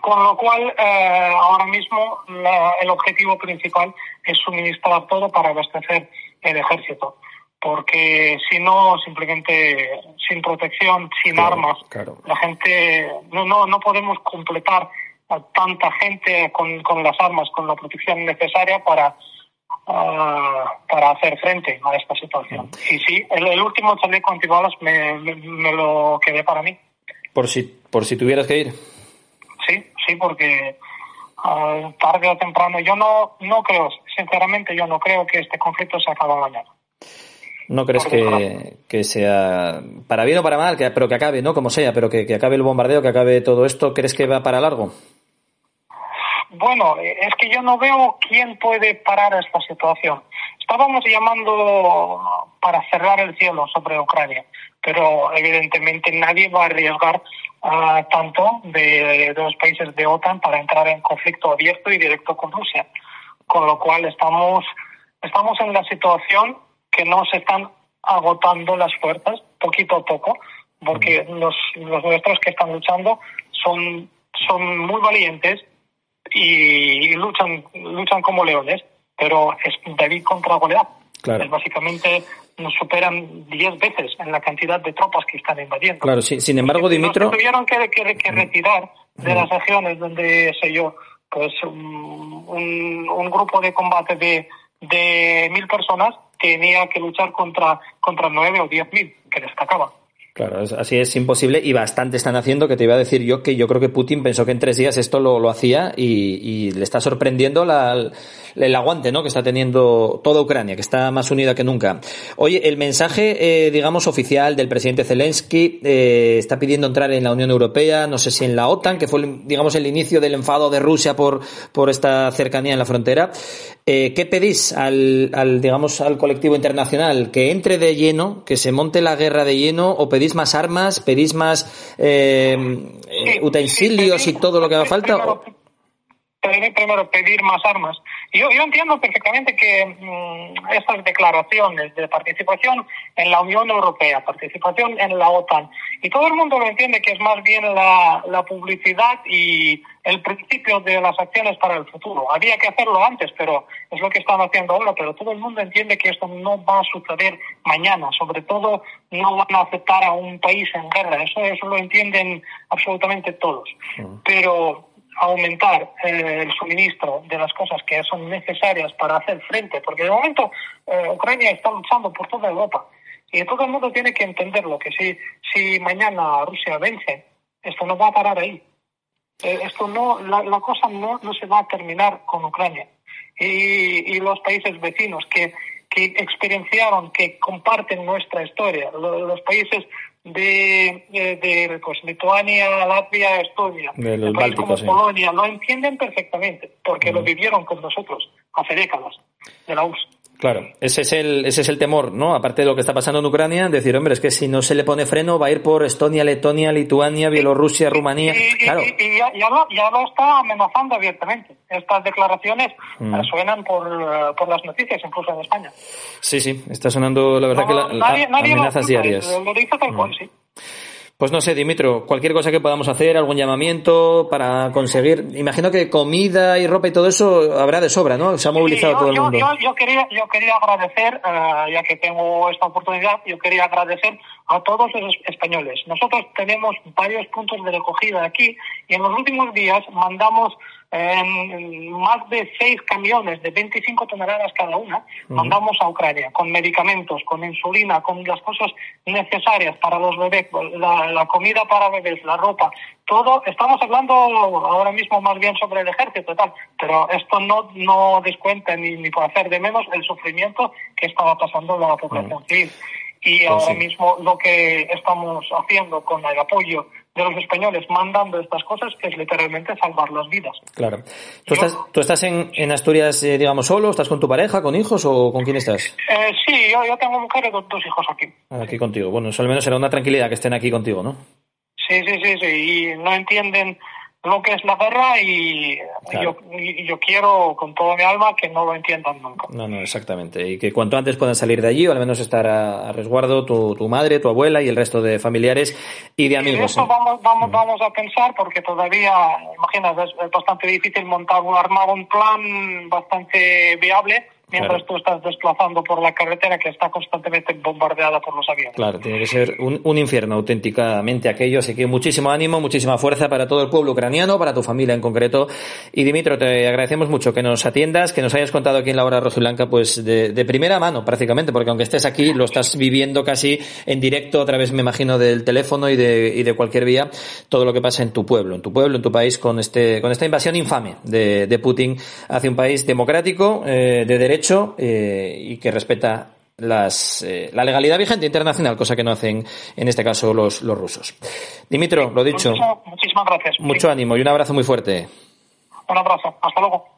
con lo cual eh, ahora mismo la- el objetivo principal es suministrar todo para abastecer el ejército. Porque si no, simplemente sin protección, sin Claro, armas, claro. la gente no, no, no podemos completar a tanta gente con, con las armas, con la protección necesaria para, ah, para hacer frente a esta situación. Y sí, el, el último chaleco antibalas me, me, me lo quedé para mí. por, si, por si tuvieras que ir. Sí, sí, porque ah, tarde o temprano yo no, no creo, sinceramente yo no creo que este conflicto se acabe mañana. ¿No crees que, que, sea para bien o para mal, que, pero que acabe, ¿no? Como sea, pero que, que acabe el bombardeo, que acabe todo esto, ¿crees que va para largo? Bueno, es que yo no veo quién puede parar esta situación. Estábamos llamando para cerrar el cielo sobre Ucrania, pero evidentemente nadie va a arriesgar uh, tanto de, de, los países de OTAN para entrar en conflicto abierto y directo con Rusia. Con lo cual estamos, estamos en la situación que no se están agotando las fuerzas poquito a poco, porque los, los nuestros que están luchando son, son muy valientes y, y luchan, luchan como leones, pero es David contra Goliat. Claro. Es básicamente nos superan diez veces en la cantidad de tropas que están invadiendo. Claro, sin embargo, Dimitro. Tuvieron que, que, que retirar de las regiones donde, sé yo, pues un, un, grupo de combate de, de mil personas tenía que luchar contra, contra nueve o diez mil que destacaban. Claro, así es imposible y bastante están haciendo que te iba a decir yo que yo creo que Putin pensó que en tres días esto lo, lo hacía y, le está sorprendiendo la, el aguante ¿no? que está teniendo toda Ucrania, que está más unida que nunca. Oye, el mensaje, eh, digamos, oficial del presidente Zelensky eh, está pidiendo entrar en la Unión Europea, no sé si en la OTAN, que fue, digamos, el inicio del enfado de Rusia por, por esta cercanía en la frontera. Eh, ¿Qué pedís al, al, digamos, al colectivo internacional? ¿Que entre de lleno, que se monte la guerra de lleno o pedís más armas, pedís más eh, Sí, utensilios sí, y todo lo que haga falta? Primero pedir más armas. Yo, yo entiendo perfectamente que mmm, estas declaraciones de participación en la Unión Europea, participación en la OTAN, y todo el mundo lo entiende que es más bien la, la publicidad y el principio de las acciones para el futuro. Había que hacerlo antes, pero es lo que están haciendo ahora, pero todo el mundo entiende que esto no va a suceder mañana. Sobre todo, no van a aceptar a un país en guerra. Eso, eso lo entienden absolutamente todos. Uh-huh. Pero aumentar eh, el suministro de las cosas que son necesarias para hacer frente, porque de momento eh, Ucrania está luchando por toda Europa y todo el mundo tiene que entenderlo, que si, si mañana Rusia vence, esto no va a parar ahí. Eh, esto no, la, la, cosa no, no se va a terminar con Ucrania. Y, y los países vecinos que, que experienciaron, que comparten nuestra historia, los, los países de, de, de pues, Lituania, Latvia, Estonia, de los países como sí. Polonia, lo entienden perfectamente, porque uh -huh. lo vivieron con nosotros hace décadas de la URSS. Claro, ese es el ese es el temor, ¿no? Aparte de lo que está pasando en Ucrania, decir, hombre, es que si no se le pone freno va a ir por Estonia, Letonia, Lituania, Bielorrusia, Rumanía. Y, claro. y, y ya, ya, lo, ya, lo, está amenazando abiertamente. Estas declaraciones mm. suenan por, uh, por las noticias, incluso en España. Sí, sí, está sonando la verdad no, que la, nadie, nadie amenazas lo diarias. Lo dice tal cual, mm. sí. Pues no sé, Dimitro, cualquier cosa que podamos hacer, algún llamamiento para conseguir. Imagino que comida y ropa y todo eso habrá de sobra, ¿no? Se ha movilizado sí, yo, todo el yo, mundo. Yo, yo, quería, yo quería agradecer, uh, ya que tengo esta oportunidad, yo quería agradecer a todos los españoles. Nosotros tenemos varios puntos de recogida aquí y en los últimos días mandamos eh, más de seis camiones de 25 toneladas cada una, uh -huh. mandamos a Ucrania con medicamentos, con insulina, con las cosas necesarias para los bebés, la, la comida para bebés, la ropa, todo. Estamos hablando ahora mismo más bien sobre el ejército y tal, pero esto no, no descuenta ni, ni por hacer de menos el sufrimiento que estaba pasando la población uh -huh. civil. Y pues ahora sí. mismo lo que estamos haciendo con el apoyo de los españoles mandando estas cosas es literalmente salvar las vidas. Claro. ¿Tú estás, ¿tú estás en, en Asturias, eh, digamos, solo? ¿Estás con tu pareja, con hijos o con quién estás? Eh, sí, yo, yo tengo mujer y dos, hijos aquí. Aquí contigo. Bueno, eso al menos será una tranquilidad que estén aquí contigo, ¿no? Sí, sí, sí, sí. Y no entienden lo que es la guerra y, claro. yo, y yo quiero con toda mi alma que no lo entiendan nunca. No, no, exactamente. Y que cuanto antes puedan salir de allí o al menos estar a, a resguardo tu, tu, madre, tu abuela y el resto de familiares y de amigos. Y eso ¿eh? vamos, vamos, vamos a pensar porque todavía, imaginas, es bastante difícil montar un armado, un plan bastante viable mientras claro. tú estás desplazando por la carretera que está constantemente bombardeada por los aviones. Claro, tiene que ser un, un, infierno auténticamente aquello, así que muchísimo ánimo, muchísima fuerza para todo el pueblo ucraniano, para tu familia en concreto. Y Dimitro, te agradecemos mucho que nos atiendas, que nos hayas contado aquí en la hora rojiblanca, pues de, de primera mano prácticamente, porque aunque estés aquí, lo estás viviendo casi en directo a través, me imagino, del teléfono y de, y de cualquier vía, todo lo que pasa en tu pueblo, en tu pueblo, en tu país, con este, con esta invasión infame de, de Putin hacia un país democrático, eh, de derecho, hecho eh, y que respeta las, eh, la legalidad vigente internacional, cosa que no hacen en este caso los, los rusos. Dimitro, lo dicho. muchísimas gracias. Mucho ánimo y un abrazo muy fuerte. Un abrazo. Hasta luego.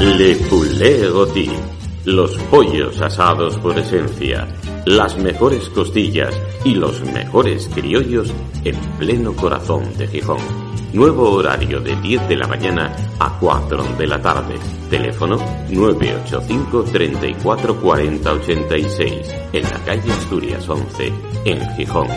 Le Poulet Rôti. Los pollos asados por esencia, las mejores costillas y los mejores criollos en pleno corazón de Gijón. Nuevo horario de 10 de la mañana a 4 de la tarde. Teléfono 985 34 40 86 en la calle Asturias 11 en Gijón.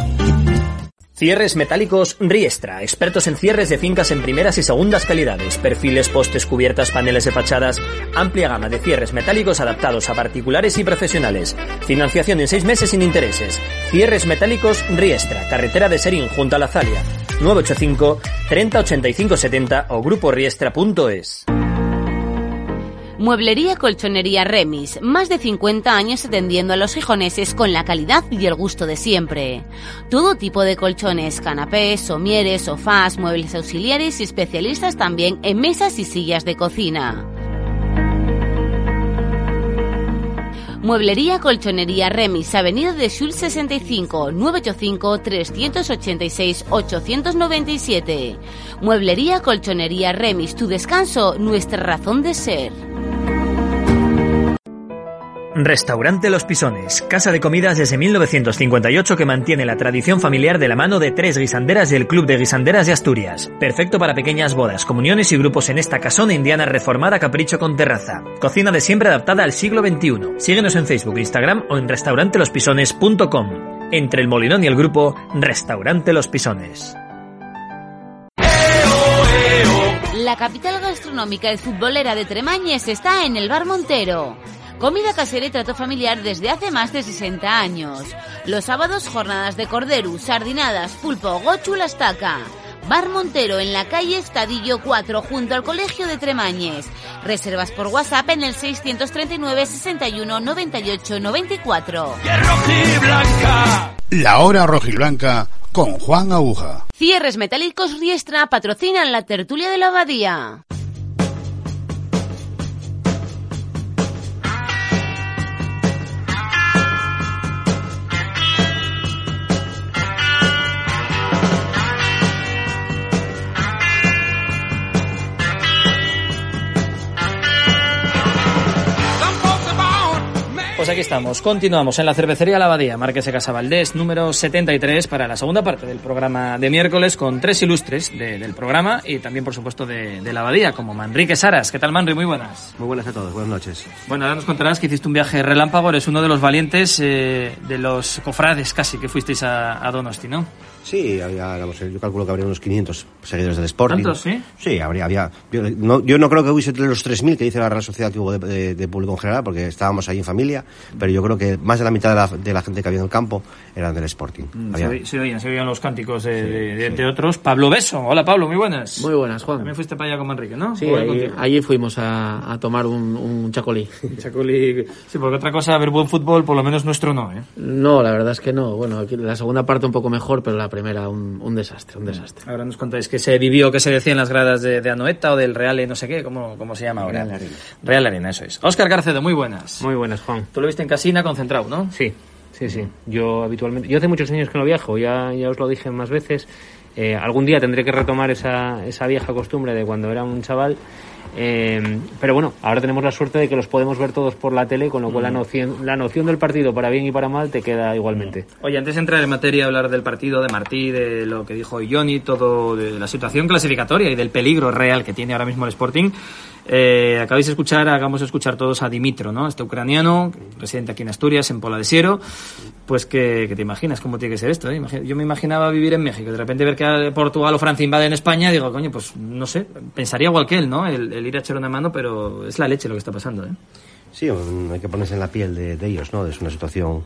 Cierres metálicos Riestra, expertos en cierres de fincas en primeras y segundas calidades, perfiles, postes, cubiertas, paneles de fachadas, amplia gama de cierres metálicos adaptados a particulares y profesionales. Financiación en seis meses sin intereses. Cierres metálicos Riestra, carretera de Serín junto a la Zalia. 985 30 85 70 o gruporiestra.es. Mueblería Colchonería Remis, más de 50 años atendiendo a los gijoneses con la calidad y el gusto de siempre. Todo tipo de colchones, canapés, somieres, sofás, muebles auxiliares y especialistas también en mesas y sillas de cocina. Mueblería Colchonería Remis, Avenida de Sul 65, 985 386 897. Mueblería Colchonería Remis, tu descanso, nuestra razón de ser. Restaurante Los Pisones, casa de comidas desde 1958 que mantiene la tradición familiar de la mano de tres guisanderas del Club de Guisanderas de Asturias. Perfecto para pequeñas bodas, comuniones y grupos en esta casona indiana reformada capricho con terraza. Cocina de siempre adaptada al siglo XXI. Síguenos en Facebook, Instagram o en restaurantelospisones.com. Entre el Molinón y el grupo, Restaurante Los Pisones. La capital gastronómica y futbolera de Tremañes está en el Bar Montero. Comida casera y trato familiar desde hace más de 60 años. Los sábados jornadas de cordero, sardinadas, pulpo, gochu, la estaca. Bar Montero en la calle Estadillo 4 junto al Colegio de Tremañes. Reservas por WhatsApp en el 639 61 98 94. La hora rojiblanca con Juan Aguja. Cierres metálicos Riestra patrocinan la tertulia de la abadía. Aquí estamos, continuamos en la cervecería La Abadía, Marqués de Casabaldés, número 73, para la segunda parte del programa de miércoles, con tres ilustres de- del programa y también, por supuesto, de, de La Abadía, como Manrique Saras. ¿Qué tal, Manri? Muy buenas. Muy buenas a todos, buenas noches. Bueno, ahora nos contarás que hiciste un viaje relámpago, eres uno de los valientes, eh, de los cofrades casi, que fuisteis a, a Donosti, ¿no? Sí, había, yo calculo que habría unos 500 seguidores del Sporting. ¿Tantos, sí? Sí, habría, había. Yo no, yo no creo que hubiese entre los 3.000 que dice la Real Sociedad que hubo de, de- de público en general, porque estábamos ahí en familia, pero yo creo que más de la mitad de la, de la gente que había en el campo eran del Sporting. Había- oí- se oían, se oían los cánticos de, de- de- de otros. Pablo Beso. Hola, Pablo, muy buenas. Muy buenas, Juan. También fuiste para allá con Manrique, ¿no? Sí, allí, fuimos a, a tomar un, un chacolí. Sí, porque otra cosa, ver buen fútbol, por lo menos nuestro no, ¿eh? No, la verdad es que no. Bueno, aquí la segunda parte un poco mejor, pero la primera un, un desastre, un desastre. Ahora nos contáis que se vivió, que se decía en las gradas de, de Anoeta o del Real no sé qué, ¿cómo, cómo se llama ahora? Real Arena. Real Arena, eso es. Óscar Garcedo, muy buenas. Muy buenas, Juan. Tú lo viste en Casina concentrado, ¿no? Sí, sí, sí. Yo habitualmente, yo hace muchos años que no viajo, ya, ya os lo dije más veces. Eh, algún día tendré que retomar esa, esa vieja costumbre de cuando era un chaval. Eh, pero bueno, ahora tenemos la suerte de que los podemos ver todos por la tele, con lo cual la noción, la noción del partido para bien y para mal te queda igualmente. Oye, antes de entrar en materia, hablar del partido, de Martí, de lo que dijo Johnny, todo de la situación clasificatoria y del peligro real que tiene ahora mismo el Sporting, eh, acabáis de escuchar, hagamos escuchar todos a Dimitro, ¿no? Este ucraniano, residente aquí en Asturias, en Pola de Siero, pues que, que te imaginas cómo tiene que ser esto, ¿eh? Yo me imaginaba vivir en México, de repente ver que Portugal o Francia invaden España, digo, coño, pues no sé, pensaría igual que él, ¿no? El, el ir a echar una mano, pero es la leche lo que está pasando, ¿eh? Sí, hay que ponerse en la piel de, de ellos, ¿no? Es una situación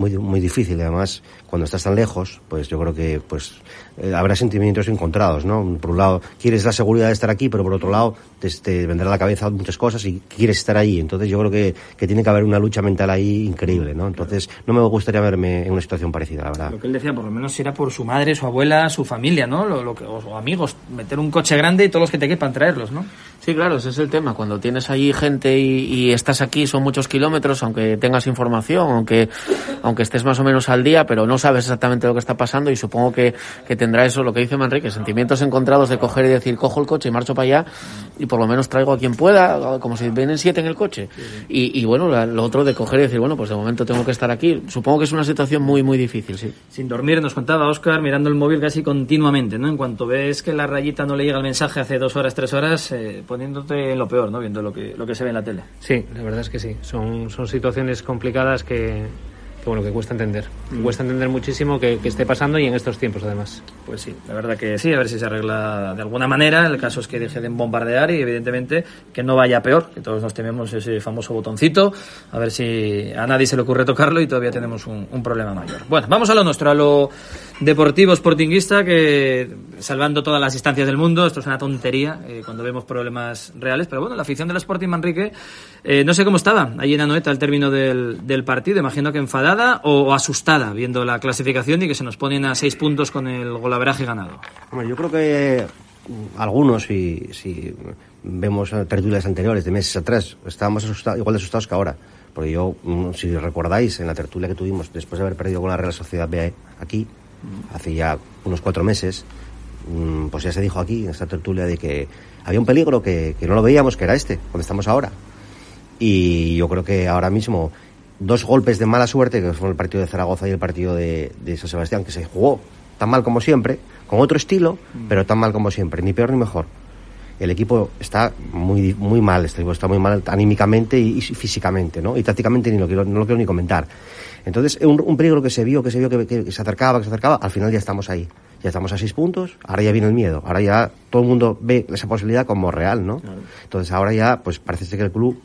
muy, muy difícil además cuando estás tan lejos, pues yo creo que pues eh, habrá sentimientos encontrados, ¿no? Por un lado, quieres la seguridad de estar aquí, pero por otro lado, te, te vendrá a la cabeza muchas cosas y quieres estar ahí. Entonces yo creo que, que tiene que haber una lucha mental ahí increíble, ¿no? Entonces no me gustaría verme en una situación parecida, la verdad. Lo que él decía, por lo menos si era por su madre, su abuela, su familia, ¿no? Lo, lo que, o amigos, meter un coche grande y todos los que te quepan traerlos, ¿no? Sí, claro, ese es el tema. Cuando tienes allí gente y, y estás aquí, son muchos kilómetros, aunque tengas información, aunque, aunque estés más o menos al día, pero no sabes exactamente lo que está pasando y supongo que, que tendrá eso, lo que dice Manrique, sentimientos encontrados de coger y decir, cojo el coche y marcho para allá y por lo menos traigo a quien pueda, como si vienen siete en el coche. Y, y bueno, la- lo otro de coger y decir, bueno, pues de momento tengo que estar aquí. Supongo que es una situación muy, muy difícil, sí. Sin dormir, nos contaba Oscar, mirando el móvil casi continuamente, ¿no? En cuanto ves que la rayita no le llega el mensaje hace dos horas, tres horas, eh, poniéndote en lo peor, ¿no? Viendo lo que, lo que se ve en la tele. Sí, la verdad es que sí. Son, son situaciones complicadas que, que, bueno, que cuesta entender. Cuesta entender muchísimo que, esté pasando y en estos tiempos, además. Pues sí, la verdad que sí, a ver si se arregla de alguna manera. El caso es que deje de bombardear y evidentemente que no vaya peor, que todos nos tememos ese famoso botoncito, a ver si a nadie se le ocurre tocarlo y todavía tenemos un problema mayor. Bueno, vamos a lo nuestro, a lo deportivo sportinguista, que salvando todas las instancias del mundo, esto es una tontería eh, cuando vemos problemas reales, pero bueno, la afición del Sporting Manrique, eh, no sé cómo estaba allí en Anoeta al término del, del partido, imagino que enfadada o, asustada viendo la clasificación y que se nos ponen a seis puntos con el golaveraje ganado. Hombre, yo creo que mm, algunos, si, vemos tertulias anteriores de meses atrás, estábamos igual de asustados que ahora. Porque yo, mm, si recordáis, en la tertulia que tuvimos después de haber perdido con la Real Sociedad B aquí, hace ya unos cuatro meses, mm, pues ya se dijo aquí, en esta tertulia, de que había un peligro que, que no lo veíamos, que era este, donde estamos ahora. Y yo creo que ahora mismo dos golpes de mala suerte, que fueron el partido de Zaragoza y el partido de, de San Sebastián, que se jugó tan mal como siempre, con otro estilo, pero tan mal como siempre, ni peor ni mejor. El equipo está muy, muy mal, este equipo está muy mal anímicamente y, y físicamente, ¿no? Y tácticamente ni lo quiero, no lo quiero ni comentar. Entonces, un, un peligro que se vio, que se vio que, que- que se acercaba, que se acercaba, al final ya estamos ahí. Ya estamos a seis puntos, ahora ya viene el miedo, ahora ya todo el mundo ve esa posibilidad como real, ¿no? Entonces ahora ya, pues parece ser que el club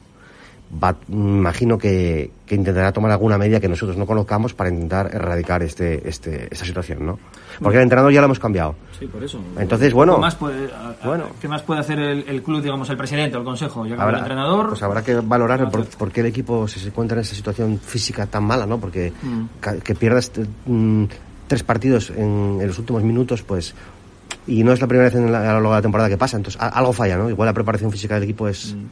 va, imagino que, que intentará tomar alguna medida que nosotros no conozcamos para intentar erradicar este, este, esta situación, ¿no? Porque el entrenador ya lo hemos cambiado. Sí, por eso. Entonces, bueno, ¿Qué más puede, a- bueno. ¿qué más puede hacer el, el club, digamos, el presidente o el consejo? Ya que el habrá, entrenador. pues habrá que valorar por, por qué el equipo se encuentra en esa situación física tan mala, ¿no? Porque Mm. que pierdas eh, mm, tres partidos en, en los últimos minutos, pues y no es la primera vez en la, a lo largo de la temporada que pasa, entonces algo falla, ¿no? Igual la preparación física del equipo es, Mm.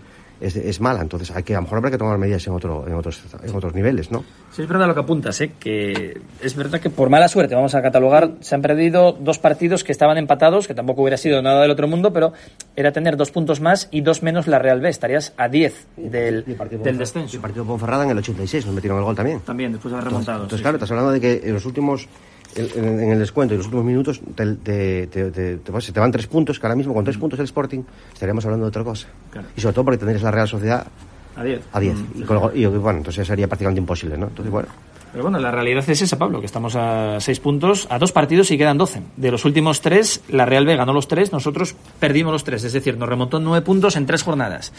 Es, es mala, entonces hay que a lo mejor habrá que tomar medidas en otro en otros en otros niveles, ¿no? Sí, es verdad lo que apuntas, ¿eh? que es verdad que por mala suerte, vamos a catalogar, se han perdido dos partidos que estaban empatados, que tampoco hubiera sido nada del otro mundo, pero era tener dos puntos más y dos menos la Real B, estarías a 10 del, del descenso. El partido Ponferrada en el 86 nos metieron el gol también. También, después de haber remontado. Entonces, sí, claro, sí. estás hablando de que en los últimos, en, en- el descuento y los últimos minutos, te, te, te, pues, se te van tres puntos, que ahora mismo con tres puntos el Sporting estaríamos hablando de otra cosa. Claro. Y sobre todo porque tendrías la Real Sociedad A 10. a 10. Mm, y, sí, con sí. y, bueno, entonces sería prácticamente imposible, ¿no? Entonces, bueno. Pero bueno, la realidad es esa, Pablo, que estamos a seis puntos, a dos partidos y quedan 12. De los últimos tres, la Real B ganó los tres, nosotros perdimos los tres. Es decir, nos remontó nueve puntos en tres jornadas.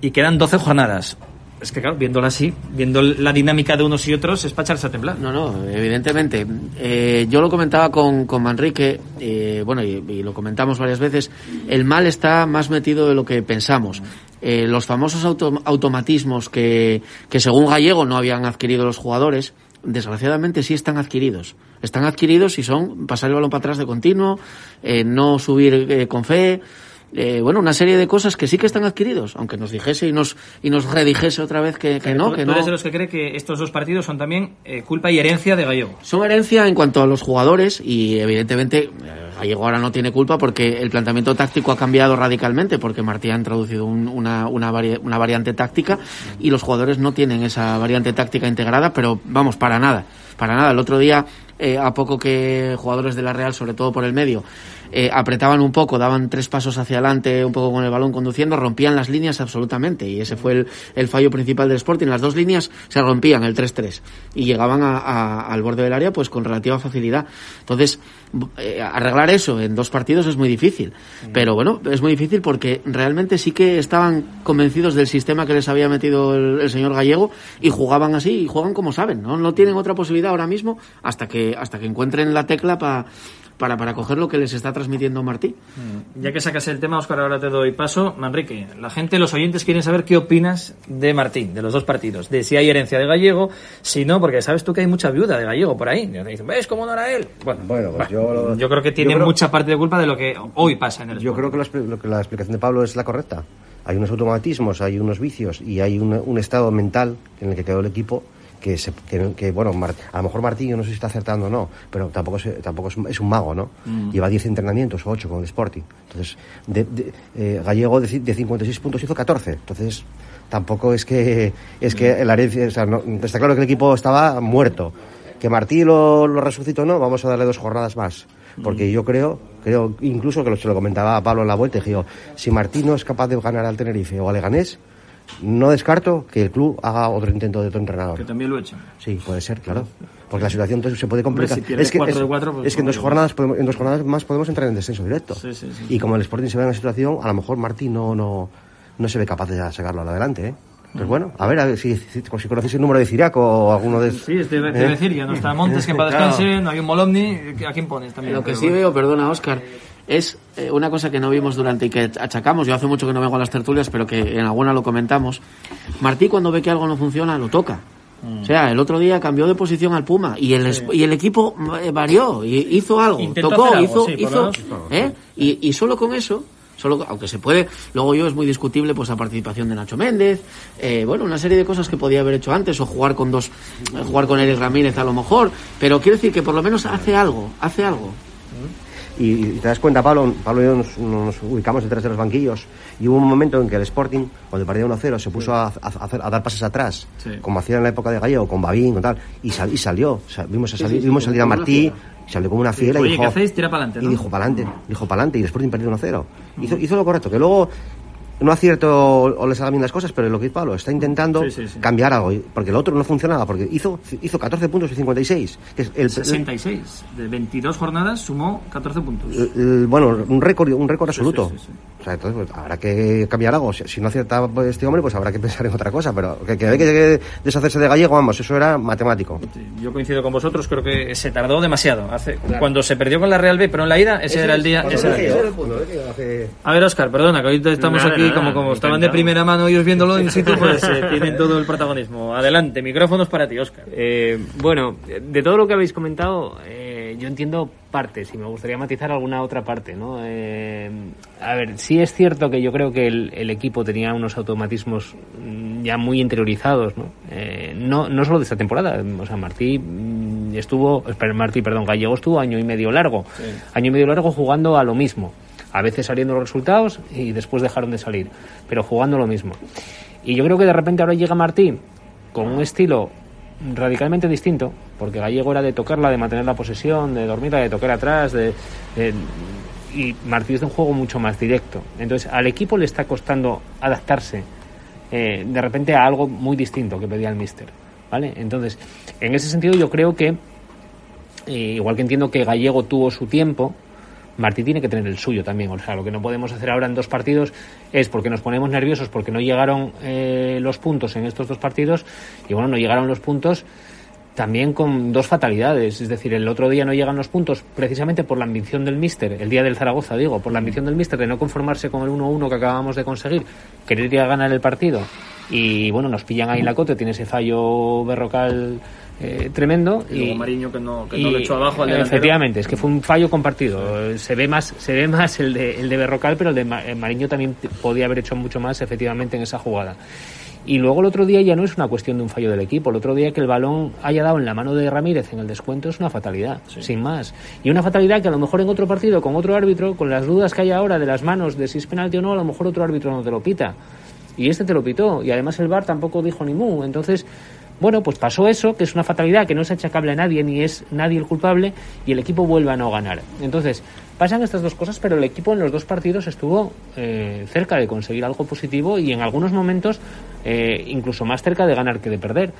Y quedan 12 jornadas. Es que claro, viéndola así, viendo la dinámica de unos y otros, es para echarse a temblar. No, no, evidentemente. Eh, yo lo comentaba con, con Manrique, eh, bueno, y, lo comentamos varias veces, el mal está más metido de lo que pensamos. Eh, los famosos auto- automatismos que, que según Gallego no habían adquirido los jugadores, desgraciadamente sí están adquiridos. Están adquiridos y son pasar el balón para atrás de continuo, eh, no subir eh, con fe, eh, bueno, una serie de cosas que sí que están adquiridos, aunque nos dijese y nos, y nos redijese otra vez que, que no, tú, que tú no. eres de los que cree que estos dos partidos son también eh, culpa y herencia de Gallego. Son herencia en cuanto a los jugadores y evidentemente eh, Gallego ahora no tiene culpa porque el planteamiento táctico ha cambiado radicalmente porque Martí ha introducido un- una, una, vari- una variante táctica y los jugadores no tienen esa variante táctica integrada, pero vamos, para nada. Para nada. El otro día eh, a poco que jugadores de la Real, sobre todo por el medio, eh, apretaban un poco, daban tres pasos hacia adelante, un poco con el balón conduciendo, rompían las líneas absolutamente. Y ese fue el, el fallo principal del Sporting. Las dos líneas se rompían, el 3-3, y llegaban a- a- al borde del área pues con relativa facilidad. Entonces, eh, arreglar eso en dos partidos es muy difícil. Pero bueno, es muy difícil porque realmente sí que estaban convencidos del sistema que les había metido el, el señor Gallego y jugaban así y juegan como saben. ¿no? no tienen otra posibilidad ahora mismo hasta que, hasta que encuentren la tecla pa- para, para coger lo que les está transmitiendo Martí. Ya que sacas el tema, Oscar, ahora te doy paso. Manrique, la gente, los oyentes quieren saber qué opinas de Martín, de los dos partidos, de si hay herencia de Gallego, si no, porque sabes tú que hay mucha viuda de Gallego por ahí. Y te dicen, ¿ves cómo no era él? Bueno, pues bah, yo- yo creo que tiene creo- mucha parte de culpa de lo que hoy pasa en el Yo creo que la, expli- lo que la explicación de Pablo es la correcta. Hay unos automatismos, hay unos vicios y hay un, un estado mental en el que quedó el equipo que, se- que, que, bueno, a lo mejor Martín, yo no sé si está acertando o no, pero tampoco es, tampoco es, un- es un mago, ¿no? Mm. Lleva 10 entrenamientos o 8 con el Sporting. Entonces, de, de- eh, Gallego de, de 56 puntos hizo 14. Entonces, tampoco es que es que el herencia, o sea, no- está claro que el equipo estaba muerto. Que Martí lo, lo resucitó o no, vamos a darle dos jornadas más. Porque yo creo, creo incluso que lo, se lo comentaba a Pablo en la vuelta, dije yo, si Martí no es capaz de ganar al Tenerife o al Leganés, no descarto que el club haga otro intento de otro entrenador. Que también lo he hecho. Sí, puede ser, claro. Porque la situación entonces se puede complicar. Hombre, si es que, cuatro es, de cuatro, pues es que en dos, jornadas podemos- en dos jornadas más podemos entrar en descenso directo. Sí, sí, sí. Y como el Sporting se ve en la situación, a lo mejor Martí no, no, no se ve capaz de sacarlo adelante. ¿eh? Pues bueno, a ver, a ver si, si, si conocéis el número de Ciriaco o alguno de... Sí, te iba ¿Eh? a decir, ya no está Montes, que para Claro. descanse, no hay un Molomni, ¿a quién pones también? Lo que sí bueno. veo, perdona Oscar, es eh, una cosa que no vimos durante y que achacamos, yo hace mucho que no vengo a las tertulias, pero que en alguna lo comentamos. Martí cuando ve que algo no funciona, lo toca. O sea, el otro día cambió de posición al Puma y el, y el equipo eh, varió y hizo algo, Intentó tocó, algo, hizo, sí, hizo. ¿eh? y, y solo con eso, solo aunque se puede, luego yo es muy discutible pues la participación de Nacho Méndez, eh, bueno, una serie de cosas que podía haber hecho antes o jugar con dos, jugar con Eric Ramírez a lo mejor, pero quiero decir que por lo menos hace algo, hace algo. Y, y te das cuenta, Pablo, Pablo y yo nos, nos ubicamos detrás de los banquillos y hubo un momento en que el Sporting, cuando perdía 1-0, se puso a, a- a dar pases atrás, Sí. como hacía en la época de Gallego, con Babín, con tal, y, sal- y salió. Vimos, a salir, sí, vimos salir a Martí, salió como una fiera y dijo... ¿qué hacéis? Tira pa'lante, ¿no? Y dijo pa'lante, dijo pa'lante, y el Sporting perdió 1-0. Hizo, hizo lo correcto, que luego no acierto o les haga bien las cosas, pero lo que dice Pablo, está intentando Sí, sí, sí. cambiar algo, porque el otro no funcionaba, porque hizo, hizo 14 puntos y 56. Que es el, 66. De 22 jornadas sumó 14 puntos. el- el- bueno, un récord, un récord absoluto. O sea, entonces pues, habrá que cambiar algo. Si, si no acierta pues, este hombre, pues habrá que pensar en otra cosa. Pero que, que hay que deshacerse de gallego, vamos, eso era matemático. Yo coincido con vosotros, creo que se tardó demasiado. Hace, Cuando se perdió con la Real B, pero en la ida, ese, era el día. ese era el día. A ver, Oscar, perdona, que ahorita estamos Nada, aquí, nada, como, como estaban de primera mano ellos viéndolo in situ, pues eh, tienen todo el protagonismo. Adelante, micrófonos para ti, Oscar. Eh, bueno, de todo lo que habéis comentado, eh, yo entiendo partes y me gustaría matizar alguna otra parte, ¿no? Eh, a ver, sí es cierto que yo creo que el, el equipo tenía unos automatismos mm, ya muy interiorizados, ¿no? Eh, no, no solo de esta temporada, o sea, Martí mm, estuvo, Martí, perdón, Gallego estuvo año y medio largo, año y medio largo jugando a lo mismo, a veces saliendo los resultados y después dejaron de salir, pero jugando lo mismo. Y yo creo que de repente ahora llega Martí con un estilo radicalmente distinto, porque Gallego era de tocarla, de mantener la posesión, de dormirla, de tocar atrás, de, y Martí es de un juego mucho más directo. Entonces al equipo le está costando adaptarse eh, de repente a algo muy distinto que pedía el Mister. ¿Vale? Entonces, en ese sentido yo creo que, eh, igual que entiendo que Gallego tuvo su tiempo, Martí tiene que tener el suyo también. O sea, lo que no podemos hacer ahora en dos partidos es porque nos ponemos nerviosos porque no llegaron eh, los puntos en estos dos partidos y bueno, no llegaron los puntos también con dos fatalidades. Es decir, el otro día no llegan los puntos precisamente por la ambición del míster, el día del Zaragoza, digo, por la ambición del míster de no conformarse con el 1-1 que acabamos de conseguir, querer ir ganar el partido. Y bueno, nos pillan ahí en la cote, tiene ese fallo berrocal eh, tremendo. Y luego Mariño que no, que no lo echó abajo al delantero. Efectivamente, es que fue un fallo compartido. Se ve más, se ve más el de, el de Berrocal, pero el de eh, Mariño también podía haber hecho mucho más efectivamente en esa jugada. Y luego el otro día ya no es una cuestión de un fallo del equipo. El otro día que el balón haya dado en la mano de Ramírez en el descuento es una fatalidad, sin más. Y una fatalidad que a lo mejor en otro partido, con otro árbitro, con las dudas que hay ahora de las manos de si es penalti o no, a lo mejor otro árbitro no te lo pita. Y este te lo pitó. Y además el VAR tampoco dijo ni mu. Entonces, Bueno, pues pasó eso, que es una fatalidad, que no es achacable a nadie, ni es nadie el culpable, y el equipo vuelve a no ganar. Entonces, pasan estas dos cosas, pero el equipo en los dos partidos estuvo eh, cerca de conseguir algo positivo y en algunos momentos eh, incluso más cerca de ganar que de perder.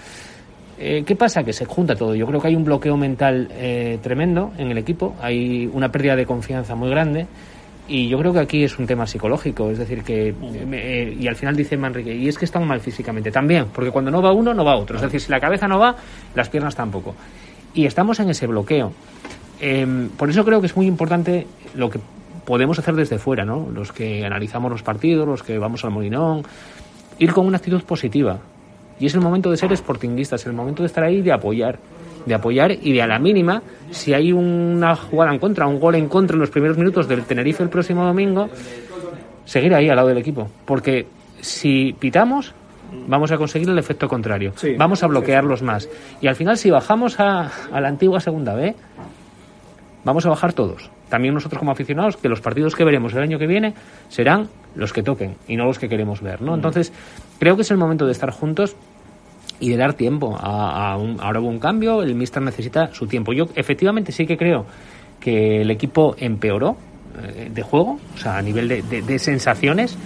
Eh, ¿Qué pasa? Que se junta todo. Yo creo que hay un bloqueo mental eh, tremendo en el equipo, hay una pérdida de confianza muy grande. Y yo creo que aquí es un tema psicológico, es decir, que. eh, y al final dice Manrique, y es que están mal físicamente también, porque cuando no va uno, no va otro. Es decir, si la cabeza no va, las piernas tampoco. Y estamos en ese bloqueo. Eh, por eso creo que es muy importante lo que podemos hacer desde fuera, ¿no? Los que analizamos los partidos, los que vamos al Molinón, ir con una actitud positiva. Y es el momento de ser sportinguistas, es el momento de estar ahí y de apoyar. De apoyar y de a la mínima, si hay una jugada en contra, un gol en contra en los primeros minutos del Tenerife el próximo domingo, seguir ahí al lado del equipo. Porque si pitamos, vamos a conseguir el efecto contrario. vamos a bloquearlos más. Y al final, si bajamos a, a la antigua segunda B, vamos a bajar todos. También nosotros como aficionados, que los partidos que veremos el año que viene serán los que toquen y no los que queremos ver, ¿no? Entonces, creo que es el momento de estar juntos y de dar tiempo. A, a un- ahora hubo un cambio, el Mister necesita su tiempo. Yo efectivamente sí que creo que el equipo empeoró eh, de juego, o sea, a nivel de, de- de sensaciones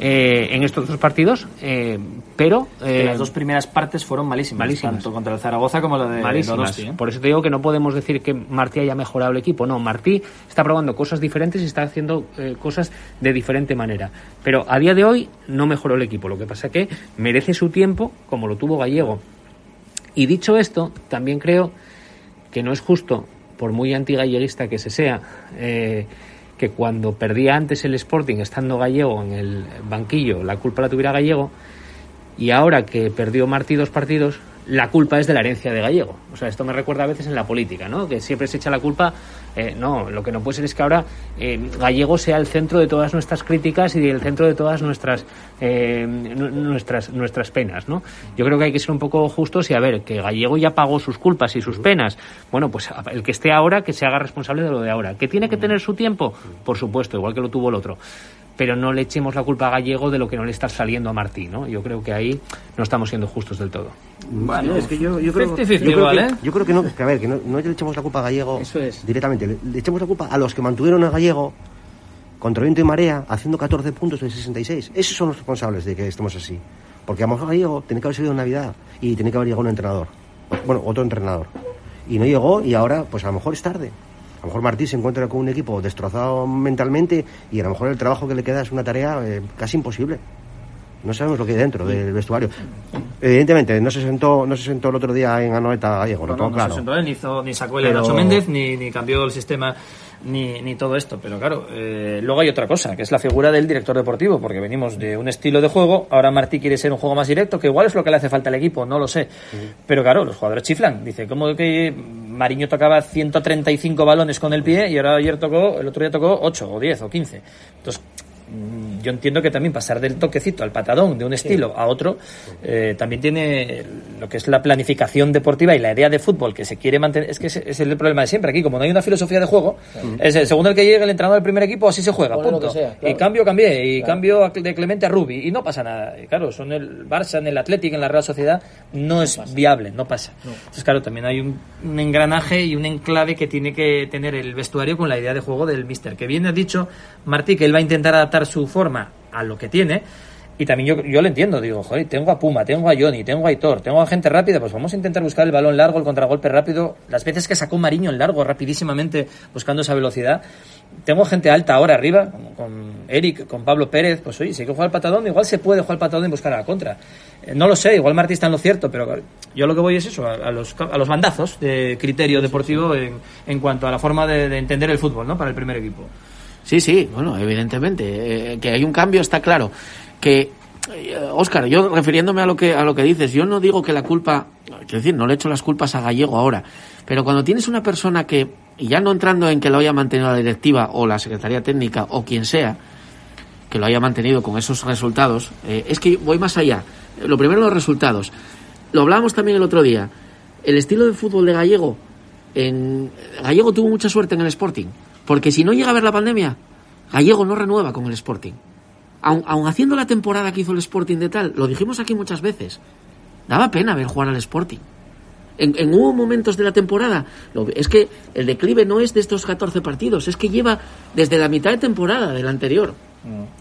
eh, en estos dos partidos, eh, pero... Que eh, las dos primeras partes fueron malísimas, malísimas. tanto contra el Zaragoza como la de malísimas. Donosti. Por eso te digo que no podemos decir que Martí haya mejorado el equipo. No, Martí está probando cosas diferentes y está haciendo cosas de diferente manera. Pero a día de hoy no mejoró el equipo. Lo que pasa que merece su tiempo como lo tuvo Gallego. Y dicho esto, también creo que no es justo, por muy antigalleguista que se sea, eh, que cuando perdía antes el Sporting estando Gallego en el banquillo, la culpa la tuviera Gallego, y ahora que perdió Martí dos partidos, la culpa es de la herencia de Gallego. O sea, esto me recuerda a veces en la política, ¿no? Que siempre se echa la culpa. eh, no, lo que no puede ser es que ahora eh, Gallego sea el centro de todas nuestras críticas y el centro de todas nuestras eh, nu- nuestras nuestras penas, ¿no? Yo creo que hay que ser un poco justos y a ver que Gallego ya pagó sus culpas y sus penas. Bueno, pues el que esté ahora que se haga responsable de lo de ahora. Que tiene que tener su tiempo, por supuesto, igual que lo tuvo el otro pero no le echemos la culpa a Gallego de lo que no le está saliendo a Martí, ¿no? Yo creo que ahí no estamos siendo justos del todo. Bueno, es que yo, yo creo, 50-50 yo creo igual, que, ¿eh? yo creo que no, que a ver, que no, no le echemos la culpa a Gallego directamente, le, le echemos la culpa a los que mantuvieron a Gallego contra viento y marea haciendo 14 puntos de 66. Esos son los responsables de que estemos así. Porque a lo mejor Gallego tenía que haber salido en Navidad y tenía que haber llegado un entrenador. Bueno, otro entrenador. Y no llegó y ahora, pues a lo mejor es tarde. A lo mejor Martí se encuentra con un equipo destrozado mentalmente y a lo mejor el trabajo que le queda es una tarea eh, casi imposible. No sabemos lo que hay dentro del vestuario. Evidentemente, no se sentó, no se sentó el otro día en Anoeta Gallego, No, no, no claro. se sentó él, ni, hizo- ni sacó el Pero- Nacho Méndez, ni, ni cambió el sistema, ni, ni todo esto. Pero claro, eh, luego hay otra cosa, que es la figura del director deportivo, porque venimos de un estilo de juego, ahora Martí quiere ser un juego más directo, que igual es lo que le hace falta al equipo, no lo sé. Pero claro, los jugadores chiflan. Dice, ¿cómo que Mariño tocaba 135 balones con el pie y ahora ayer tocó, el otro día tocó 8 o 10 o 15? Entonces, yo entiendo que también pasar del toquecito al patadón de un estilo a otro eh, también tiene lo que es la planificación deportiva y la idea de fútbol que se quiere mantener. Es que ese es el problema de siempre. Aquí, como no hay una filosofía de juego, es el, según el que llegue el entrenador del primer equipo, así se juega. Pone Punto. sea, claro. Y cambio, cambié. Y cambio a- de Clemente a Rubi. Y no pasa nada. Y claro, son el Barça, en el Athletic, en la Real Sociedad, no es viable, no pasa. Entonces, claro, también hay un, un engranaje y un enclave que tiene que tener el vestuario con la idea de juego del Mister. Que bien ha dicho Martí que él va a intentar adaptar su forma a lo que tiene. Y también yo, yo lo entiendo, digo, joder, tengo a Puma, tengo a Johnny, tengo a Aitor, tengo a gente rápida, pues vamos a intentar buscar el balón largo, el contragolpe rápido. Las veces que sacó Mariño en largo rapidísimamente buscando esa velocidad. Tengo gente alta ahora arriba, con, con Eric, con Pablo Pérez, pues oye, si hay que jugar al patadón, igual se puede jugar al patadón y buscar a la contra. Eh, no lo sé, igual Martí está en lo cierto, pero yo lo que voy es eso, a, a los, a los bandazos de criterio deportivo en, en cuanto a la forma de, de entender el fútbol, ¿no? Para el primer equipo. Sí, sí, bueno, evidentemente. eh, que hay un cambio, está claro. Que, Óscar, yo refiriéndome a lo, que, a lo que dices, yo no digo que la culpa, quiero decir, no le echo las culpas a Gallego ahora, pero cuando tienes una persona que, y ya no entrando en que lo haya mantenido la directiva o la Secretaría Técnica o quien sea, que lo haya mantenido con esos resultados, eh, es que voy más allá. Lo primero, los resultados. Lo hablábamos también el otro día. El estilo de fútbol de Gallego, en Gallego tuvo mucha suerte en el Sporting, porque si no llega a ver la pandemia, Gallego no renueva con el Sporting. Aun, aun haciendo la temporada que hizo el Sporting de tal, lo dijimos aquí muchas veces. Daba pena ver jugar al Sporting. En, en hubo momentos de la temporada, lo- es que el declive no es de estos 14 partidos, es que lleva desde la mitad de temporada del anterior,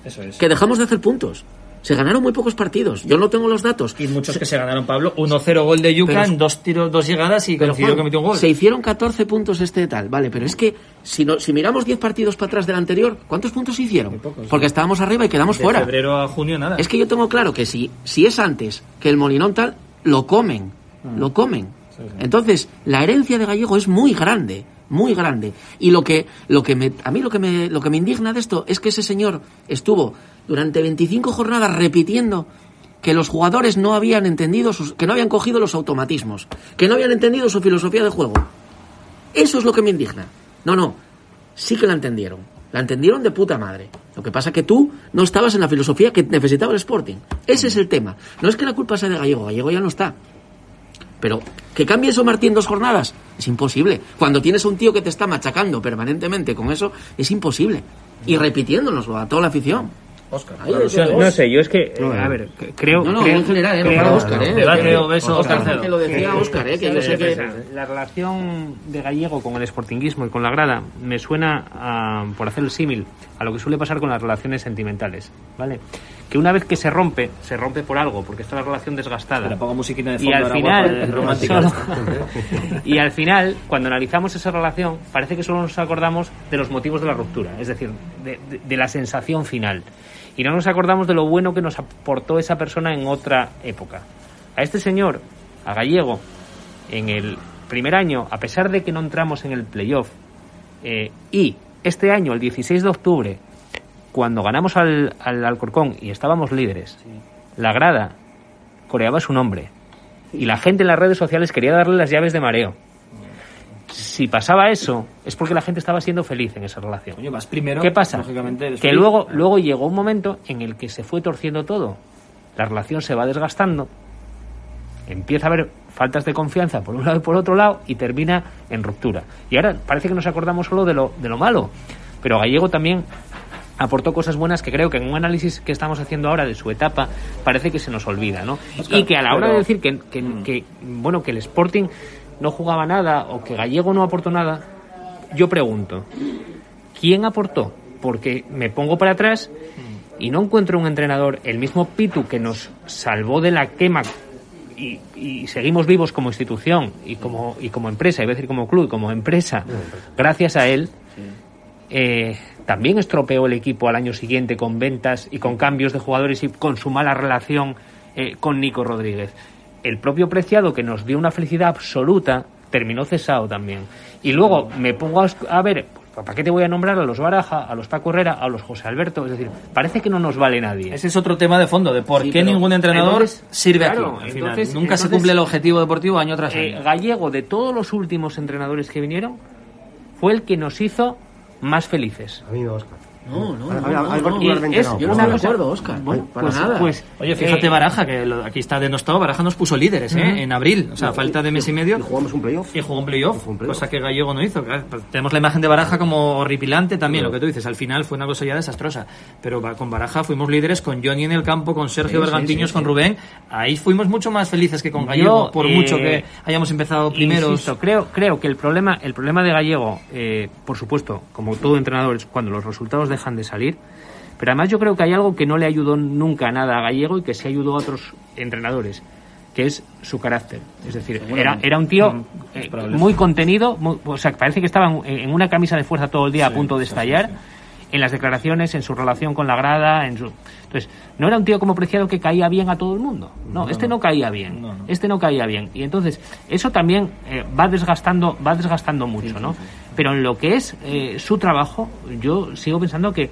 Eso es. que dejamos de hacer puntos. Se ganaron muy pocos partidos, yo no tengo los datos. Y muchos que se ganaron, Pablo. 1-0 gol de Yuca Pero- en dos tiros, dos llegadas y Pero, coincidió Juan, que metió un gol. Se hicieron 14 puntos este tal, vale, pero es que si, no, si miramos 10 partidos para atrás del anterior, ¿cuántos puntos se hicieron? Porque estábamos arriba y quedamos de fuera. febrero a junio nada. Es que yo tengo claro que si, si es antes que el Molinón tal, lo comen, lo comen. Entonces, la herencia de Gallego es muy grande, muy grande. Y lo que, lo que me, a mí lo que me, lo que me indigna de esto es que ese señor estuvo durante 25 jornadas repitiendo que los jugadores no habían entendido, sus, que no habían cogido los automatismos, que no habían entendido su filosofía de juego. Eso es lo que me indigna. No, no, sí que la entendieron. La entendieron de puta madre. Lo que pasa que tú no estabas en la filosofía que necesitaba el Sporting. Ese es el tema. No es que la culpa sea de Gallego, Gallego ya no está. Pero que cambie eso Martín dos jornadas es imposible. Cuando tienes un tío que te está machacando permanentemente con eso, es imposible. Y repitiéndonoslo a toda la afición. Oscar. No sé, yo es que, No, a eh. ver, que- creo... No, no, creo- en general, eh, no creo- para Óscar, eh. Debate Que- Oscar porque lo decía Óscar, eh, que yo sé que... La relación de Gallego con el sportinguismo y con la grada me suena, a, por hacer el símil, a lo que suele pasar con las relaciones sentimentales, ¿vale? Que una vez que se rompe, se rompe por algo, porque está la relación desgastada. Espera, pongo musiquita de y fondo al ahora, final, romántica. solo- y al final, cuando analizamos esa relación, parece que solo nos acordamos de los motivos de la ruptura, es decir, de, de- de la sensación final. Y no nos acordamos de lo bueno que nos aportó esa persona en otra época. A este señor, a Gallego, en el primer año, a pesar de que no entramos en el playoff, eh, y este año, el 16 de octubre, cuando ganamos al, al Alcorcón y estábamos líderes, la grada coreaba su nombre. Y la gente en las redes sociales quería darle las llaves de mareo. Si pasaba eso, es porque la gente estaba siendo feliz en esa relación. Coño, vas primero, ¿Qué pasa? lógicamente Que luego, luego llegó un momento en el que se fue torciendo todo. La relación se va desgastando, empieza a haber faltas de confianza por un lado y por otro lado y termina en ruptura. Y ahora parece que nos acordamos solo de lo, de lo malo, pero Gallego también aportó cosas buenas que creo que en un análisis que estamos haciendo ahora de su etapa parece que se nos olvida, ¿no? Oscar, y que a la hora pero- de decir que, que, que, bueno que el Sporting no jugaba nada o que Gallego no aportó nada, yo pregunto, ¿quién aportó? Porque me pongo para atrás y no encuentro un entrenador, el mismo Pitu que nos salvó de la quema y, y seguimos vivos como institución y como, y como empresa, iba a decir como club, como empresa, gracias a él, eh, también estropeó el equipo al año siguiente con ventas y con cambios de jugadores y con su mala relación eh, con Nico Rodríguez. El propio Preciado, que nos dio una felicidad absoluta, terminó cesado también. Y luego me pongo a, a ver, pues, ¿para qué te voy a nombrar a los Baraja, a los Paco Herrera, a los José Alberto? Es decir, parece que no nos vale nadie. Ese es otro tema de fondo, de por Sí, qué ningún entrenador entonces, sirve claro, aquí. Al final. entonces- Nunca se cumple el objetivo deportivo año tras Eh, año. Gallego, de todos los últimos entrenadores que vinieron, fue el que nos hizo más felices. A mí no, Oscar. No, no, no, Es-. Yo no de cosa- acuerdo, Oscar. Bueno, para pues- nada. pues, Oye, fíjate eh, Baraja, que lo- aquí está denostado, Baraja nos puso líderes ¿eh? En abril, o sea, falta de mes y medio. Y jugamos un playoff. Y jugó un playoff, cosa que Gallego no hizo. Claro, tenemos la imagen de Baraja como horripilante también, lo que tú dices. Al final fue una cosa ya desastrosa. Pero con Baraja fuimos líderes con Johnny en el campo, con Sergio Sí, Bergantiños, sí, con sí. Rubén. Ahí fuimos mucho más felices que con Yo, Gallego, por eh, mucho que hayamos empezado primeros. Insisto, creo, creo que el problema, el problema de Gallego, eh, por supuesto, como todo entrenador, es cuando los resultados dejan de salir. Pero además yo creo que hay algo que no le ayudó nunca nada a Gallego y que sí ayudó a otros entrenadores, que es su carácter. Es decir, era, era un tío Mm, eh, muy contenido, muy- o sea, parece que estaba en, en una camisa de fuerza todo el día a punto de estallar. En las declaraciones, en su relación con la grada, en su... Entonces, no era un tío como Preciado que caía bien a todo el mundo. No, este no caía bien. Este no caía bien. Y entonces, eso también eh, va desgastando, va desgastando mucho, ¿no? Pero en lo que es eh, su trabajo, yo sigo pensando que,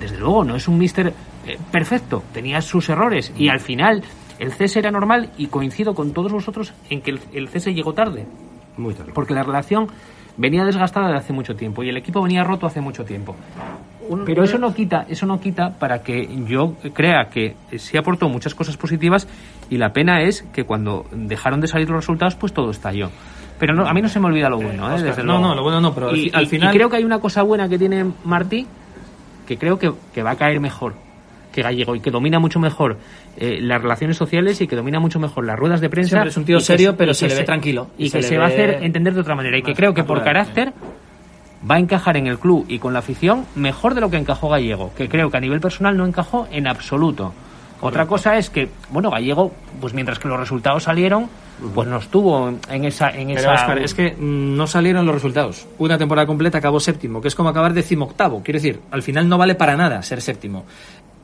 desde luego, no es un mister eh, perfecto. Tenía sus errores. Y al final, el cese era normal y coincido con todos vosotros en que el, el cese llegó tarde. Muy tarde. Porque la relación venía desgastada de hace mucho tiempo y el equipo venía roto hace mucho tiempo. Pero eso no quita, eso no quita para que yo crea que sí aportó muchas cosas positivas y la pena es que cuando dejaron de salir los resultados, pues todo estalló. Pero no, a mí no se me olvida lo bueno, ¿eh? Oscar, desde no, no, lo bueno no, pero al y, final- y creo que hay una cosa buena que tiene Martí, que creo que, que va a caer mejor. Que Gallego y que domina mucho mejor eh, las relaciones sociales y que domina mucho mejor las ruedas de prensa. Siempre es un tío serio, se- pero se le ve tranquilo. Y, Y que se va a hacer entender de otra manera. Y que creo que por carácter va a encajar en el club y con la afición mejor de lo que encajó Gallego, que creo que a nivel personal no encajó en absoluto. Otra cosa es que, bueno, Gallego, pues mientras que los resultados salieron, pues no estuvo en esa... En Pero, esa es que mm, no salieron los resultados. Una temporada completa acabó séptimo, que es como acabar decimoctavo. Quiero decir, al final no vale para nada ser séptimo.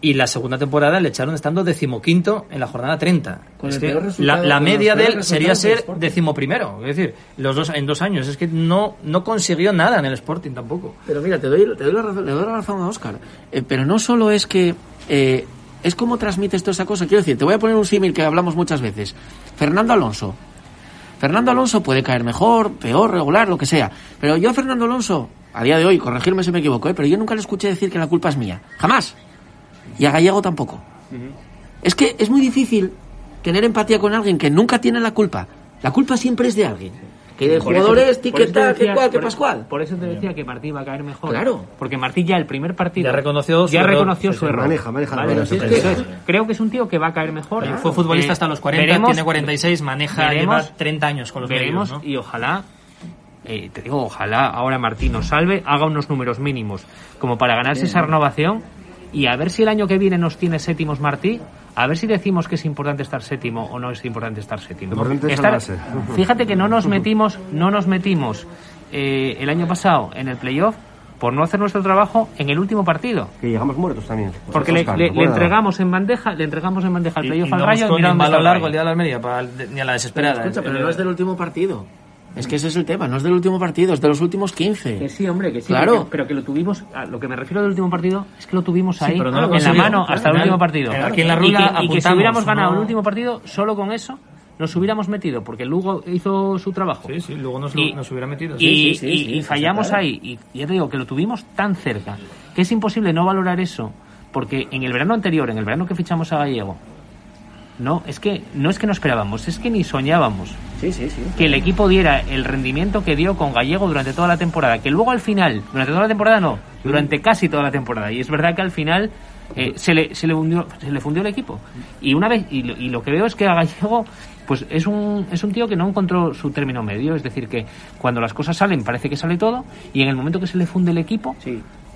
Y la segunda temporada le echaron estando decimoquinto en la jornada 30. Con Es el que peor resultado- la, la con los media de él sería ser decimoprimero. Es decir, los dos, en dos años. Es que no, no consiguió nada en el Sporting tampoco. Pero mira, te doy, te doy la, razón, le doy la razón a Oscar. Eh, pero no solo es que. eh, es como transmites toda esa cosa. Quiero decir, te voy a poner un símil que hablamos muchas veces. Fernando Alonso. Fernando Alonso puede caer mejor, peor, regular, lo que sea. Pero yo a Fernando Alonso, a día de hoy, corregirme si me equivoco, ¿eh? pero yo nunca le escuché decir que la culpa es mía. Jamás. Y a Gallego tampoco. Es que es muy difícil tener empatía con alguien que nunca tiene la culpa. La culpa siempre es de alguien. Que el Por jugador eso- es por eso te tiqueta, que cual, que pascual. Por eso te decía que Martí va a caer mejor. Claro. Porque Martí ya el primer partido. Ya reconoció su ya error. reconoció su error. maneja, maneja Vale, es que-. Creo que es un tío que va a caer mejor. Fue futbolista Eh, hasta los 40, veremos- tiene 46, maneja, veremos- lleva 30 años con los veremos medios, ¿no? y ojalá eh, te digo ojalá ahora Martín nos salve haga unos números mínimos como para ganarse esa renovación y a ver si el año que viene nos tiene séptimos Martí a ver si decimos que es importante estar séptimo o no es importante estar séptimo Lo importante es Estar- fíjate que no nos metimos no nos metimos eh, el año pasado en el playoff por no hacer nuestro trabajo en el último partido Que llegamos muertos también. porque le, Oscar, le- entregamos en bandeja le entregamos en bandeja al playoff y al no Rayo y está balón el largo el día de la Almería, para el- ni a la desesperada. Escucha, pero El- no es del último partido. Es que ese es el tema, no es del último partido, es de los últimos 15. Que sí, hombre, que sí. Claro. Pero que, pero que lo tuvimos. a lo que me refiero del último partido es que lo tuvimos Sí, ahí, pero no lo en la mano, Claro. hasta el último partido. eh, aquí en la Y y, que, si hubiéramos ganado no- el último partido, solo con eso, nos hubiéramos metido, porque Lugo hizo su trabajo. Sí, sí, luego nos, Y- nos hubiera metido. Y, Sí, sí, sí, y- sí, y fallamos claro. ahí. Y ya te digo que lo tuvimos tan cerca que es imposible no valorar eso. Porque en el verano anterior, en el verano que fichamos a Gallego, no, es que no es que no esperábamos, es que ni soñábamos Sí, sí, sí. que el equipo diera el rendimiento que dio con Gallego durante toda la temporada. Que luego al final, durante toda la temporada no, durante casi toda la temporada. Y es verdad que al final eh, se, le, se, le hundió, se le fundió el equipo. Y una vez y lo, y lo que veo es que a Gallego pues es un, es un tío que no encontró su término medio. Es decir, que cuando las cosas salen parece que sale todo y en el momento que se le funde el equipo...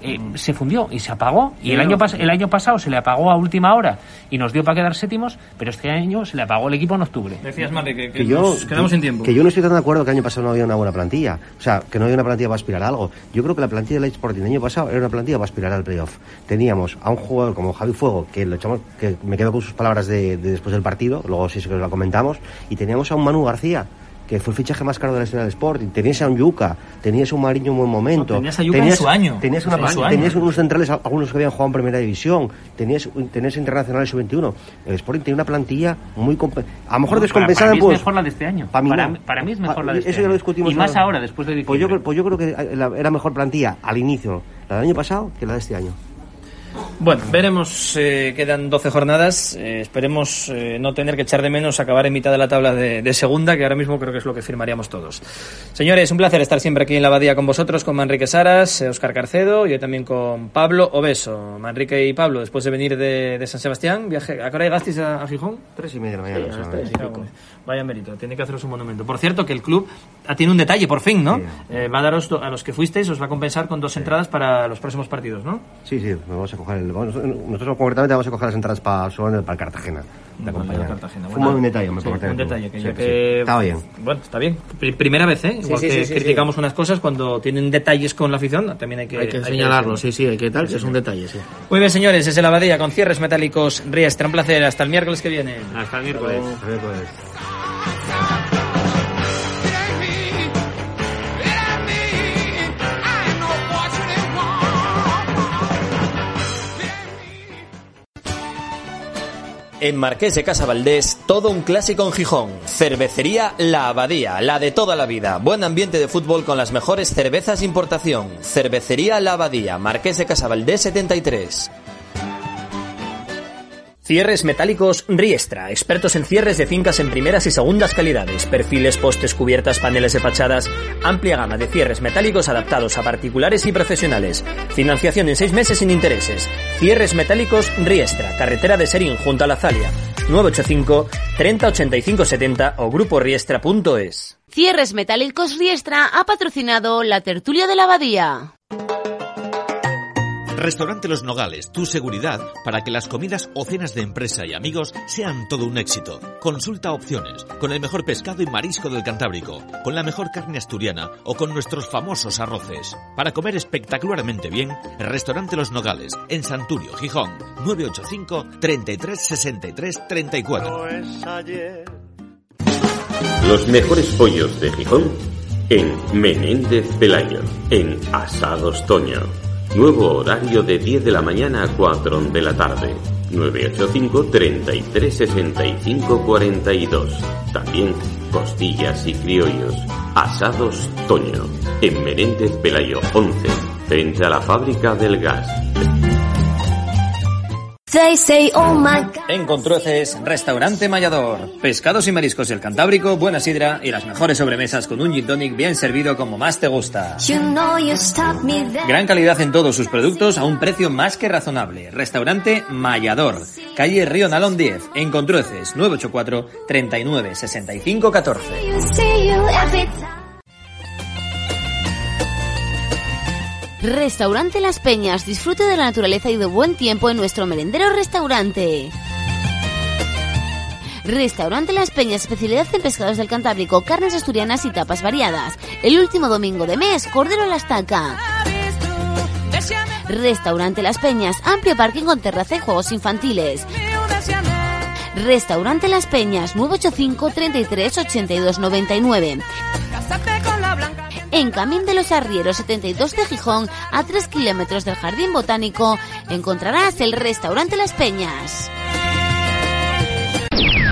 eh, se fundió y se apagó. Y el año el año pasado se le apagó a última hora y nos dio para quedar séptimos pero este año se le apagó el equipo en octubre. Decías, Marri, que, que que yo nos quedamos sin tiempo. que yo no estoy tan de acuerdo que el año pasado no había una buena plantilla. O sea que no había una plantilla para aspirar a algo. Yo creo que la plantilla del Sporting el año pasado era una plantilla para aspirar al playoff. Teníamos a un jugador como Javi Fuego que lo echamos que me quedo con sus palabras de, de después del partido luego sí que lo comentamos y teníamos a un Manu García que fue el fichaje más caro de la historia del Sporting. Tenías a un Yuca, tenías a un Mariño en buen momento. No, tenías a Yuca en su año. Tenías, una- En su año. tenías unos centrales, algunos que habían jugado en primera división. Tenías, tenías internacionales sub-21. El Sporting tenía una plantilla muy. A lo mejor Para- descompensada para mí en pues, es mejor la de este año. Para mí, Para no. mí- para mí es mejor la de este Eso ya lo año. discutimos. Y más ahora, después de Pues yo, pues yo creo que era mejor plantilla al inicio, la del año pasado, que la de este año. Bueno, veremos, eh, quedan 12 jornadas, eh, esperemos eh, no tener que echar de menos acabar en mitad de la tabla de, de segunda, que ahora mismo creo que es lo que firmaríamos todos. Señores, un placer estar siempre aquí en la Abadía con vosotros, con Manrique Saras, eh, Oscar Carcedo y hoy también con Pablo Obeso. Manrique y Pablo, después de venir de, de San Sebastián, viaje, ¿a qué hora llegasteis a, a Gijón? Tres y media de la mañana. Sí, Vaya mérito, tiene que haceros un monumento. Por cierto, que el club ah, tiene un detalle, por fin, ¿no? Eh, va a daros, a los que fuisteis, os va a compensar con dos entradas para los próximos partidos, ¿no? Sí, sí, vamos a coger el, vamos- nosotros concretamente vamos a coger las entradas para, para el Cartagena. De acompañar. Cartagena, Fue bueno. un detalle, me Sí, un detalle que Sí, ya sí. que- Estaba bien. Bueno, está bien. Pri- Primera vez, ¿eh? Igual sí, que sí, sí, criticamos unas cosas cuando tienen detalles con la afición, también hay que, Hay que hay señalarlo, sí, sí, hay que tal, que es un detalle, sí. Muy bien, señores, es el Abadía con cierres metálicos Riestra. Un placer. Hasta el miércoles que viene. Hasta el miércoles. En Marqués de Casa Valdés, todo un clásico en Gijón. Cervecería La Abadía, la de toda la vida. Buen ambiente de fútbol con las mejores cervezas de importación. Cervecería La Abadía, Marqués de Casa Valdés 73. Cierres metálicos Riestra, expertos en cierres de fincas en primeras y segundas calidades, perfiles, postes, cubiertas, paneles de fachadas, amplia gama de cierres metálicos adaptados a particulares y profesionales. Financiación en seis meses sin intereses. Cierres metálicos Riestra, carretera de Serín junto a la Zalia. 985 30 85 70 o gruporiestra.es. Cierres Metálicos Riestra ha patrocinado la tertulia de la abadía. Restaurante Los Nogales, tu seguridad para que las comidas o cenas de empresa y amigos sean todo un éxito. Consulta opciones, con el mejor pescado y marisco del Cantábrico, con la mejor carne asturiana o con nuestros famosos arroces. Para comer espectacularmente bien, Restaurante Los Nogales, en Santurio, Gijón, 985 33 63 34. Los mejores pollos de Gijón en Menéndez Pelayo, en Asados Toño. Nuevo horario de 10 de la mañana a 4 de la tarde. 985 33 65 42. También costillas y criollos. Asados Toño. En Menéndez Pelayo 11. Frente a la fábrica del gas. En Contrueces, Restaurante Mayador. Pescados y mariscos del Cantábrico, buena sidra y las mejores sobremesas con un gin tonic bien servido como más te gusta. Gran calidad en todos sus productos a un precio más que razonable. Restaurante Mayador. Calle Río Nalón 10. En Contrueces, 984 39 65 14. Restaurante Las Peñas. Disfrute de la naturaleza y de buen tiempo en nuestro merendero restaurante. Restaurante Las Peñas, especialidad en pescados del Cantábrico, carnes asturianas y tapas variadas. El último domingo de mes, cordero a la estaca. Restaurante Las Peñas, amplio parking con terraza y juegos infantiles. Restaurante Las Peñas, 985 33 82 99. En Camín de los Arrieros 72 de Gijón, a 3 kilómetros del Jardín Botánico, encontrarás el Restaurante Las Peñas.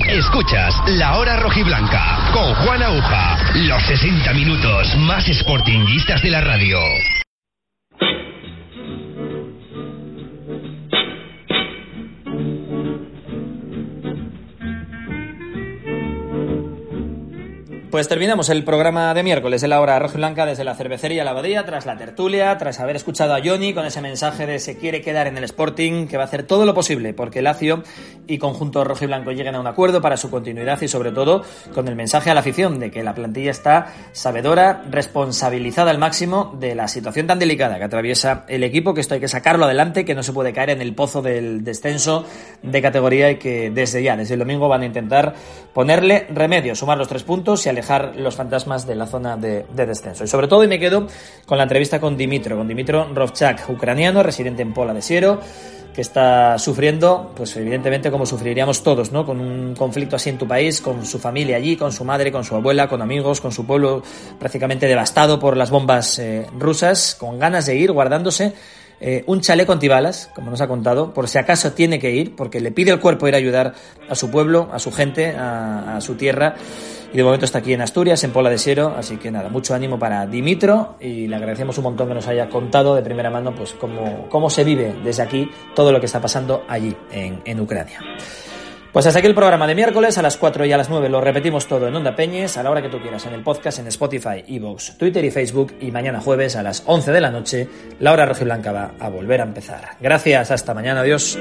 Escuchas La Hora Rojiblanca con Juan Aguja. Los 60 minutos más sportinguistas de la radio. Pues terminamos el programa de miércoles. De la hora roja y blanca desde la cervecería La Abadía, tras la tertulia, tras haber escuchado a Johnny con ese mensaje de se quiere quedar en el Sporting, que va a hacer todo lo posible porque Lazio y conjunto rojo y blanco lleguen a un acuerdo para su continuidad y sobre todo con el mensaje a la afición de que la plantilla está sabedora, responsabilizada al máximo de la situación tan delicada que atraviesa el equipo, que esto hay que sacarlo adelante, que no se puede caer en el pozo del descenso de categoría y que desde ya, desde el domingo van a intentar ponerle remedio, sumar los tres puntos y los fantasmas de la zona de, de descenso. Y sobre todo, y me quedo con la entrevista con Dimitro, con Dimitro Rovchak, ucraniano, residente en Pola de Siero, que está sufriendo, pues evidentemente como sufriríamos todos, ¿no? Con un conflicto así en tu país, con su familia allí, con su madre, con su abuela, con amigos, con su pueblo prácticamente devastado por las bombas eh, rusas, con ganas de ir, guardándose eh, un chaleco antibalas, como nos ha contado, por si acaso tiene que ir, porque le pide el cuerpo ir a ayudar a su pueblo, a su gente, a, a su tierra. De momento está aquí en Asturias, en Pola de Siero, así que nada, mucho ánimo para Dimitro y le agradecemos un montón que nos haya contado de primera mano pues cómo, cómo se vive desde aquí todo lo que está pasando allí, en, en Ucrania. Pues hasta aquí el programa de miércoles a las 4 y a las 9 lo repetimos todo en Onda Peñes a la hora que tú quieras en el podcast en Spotify, Evox, Twitter y Facebook y mañana jueves a las 11 de la noche la hora rojiblanca va a volver a empezar. Gracias, hasta mañana, adiós.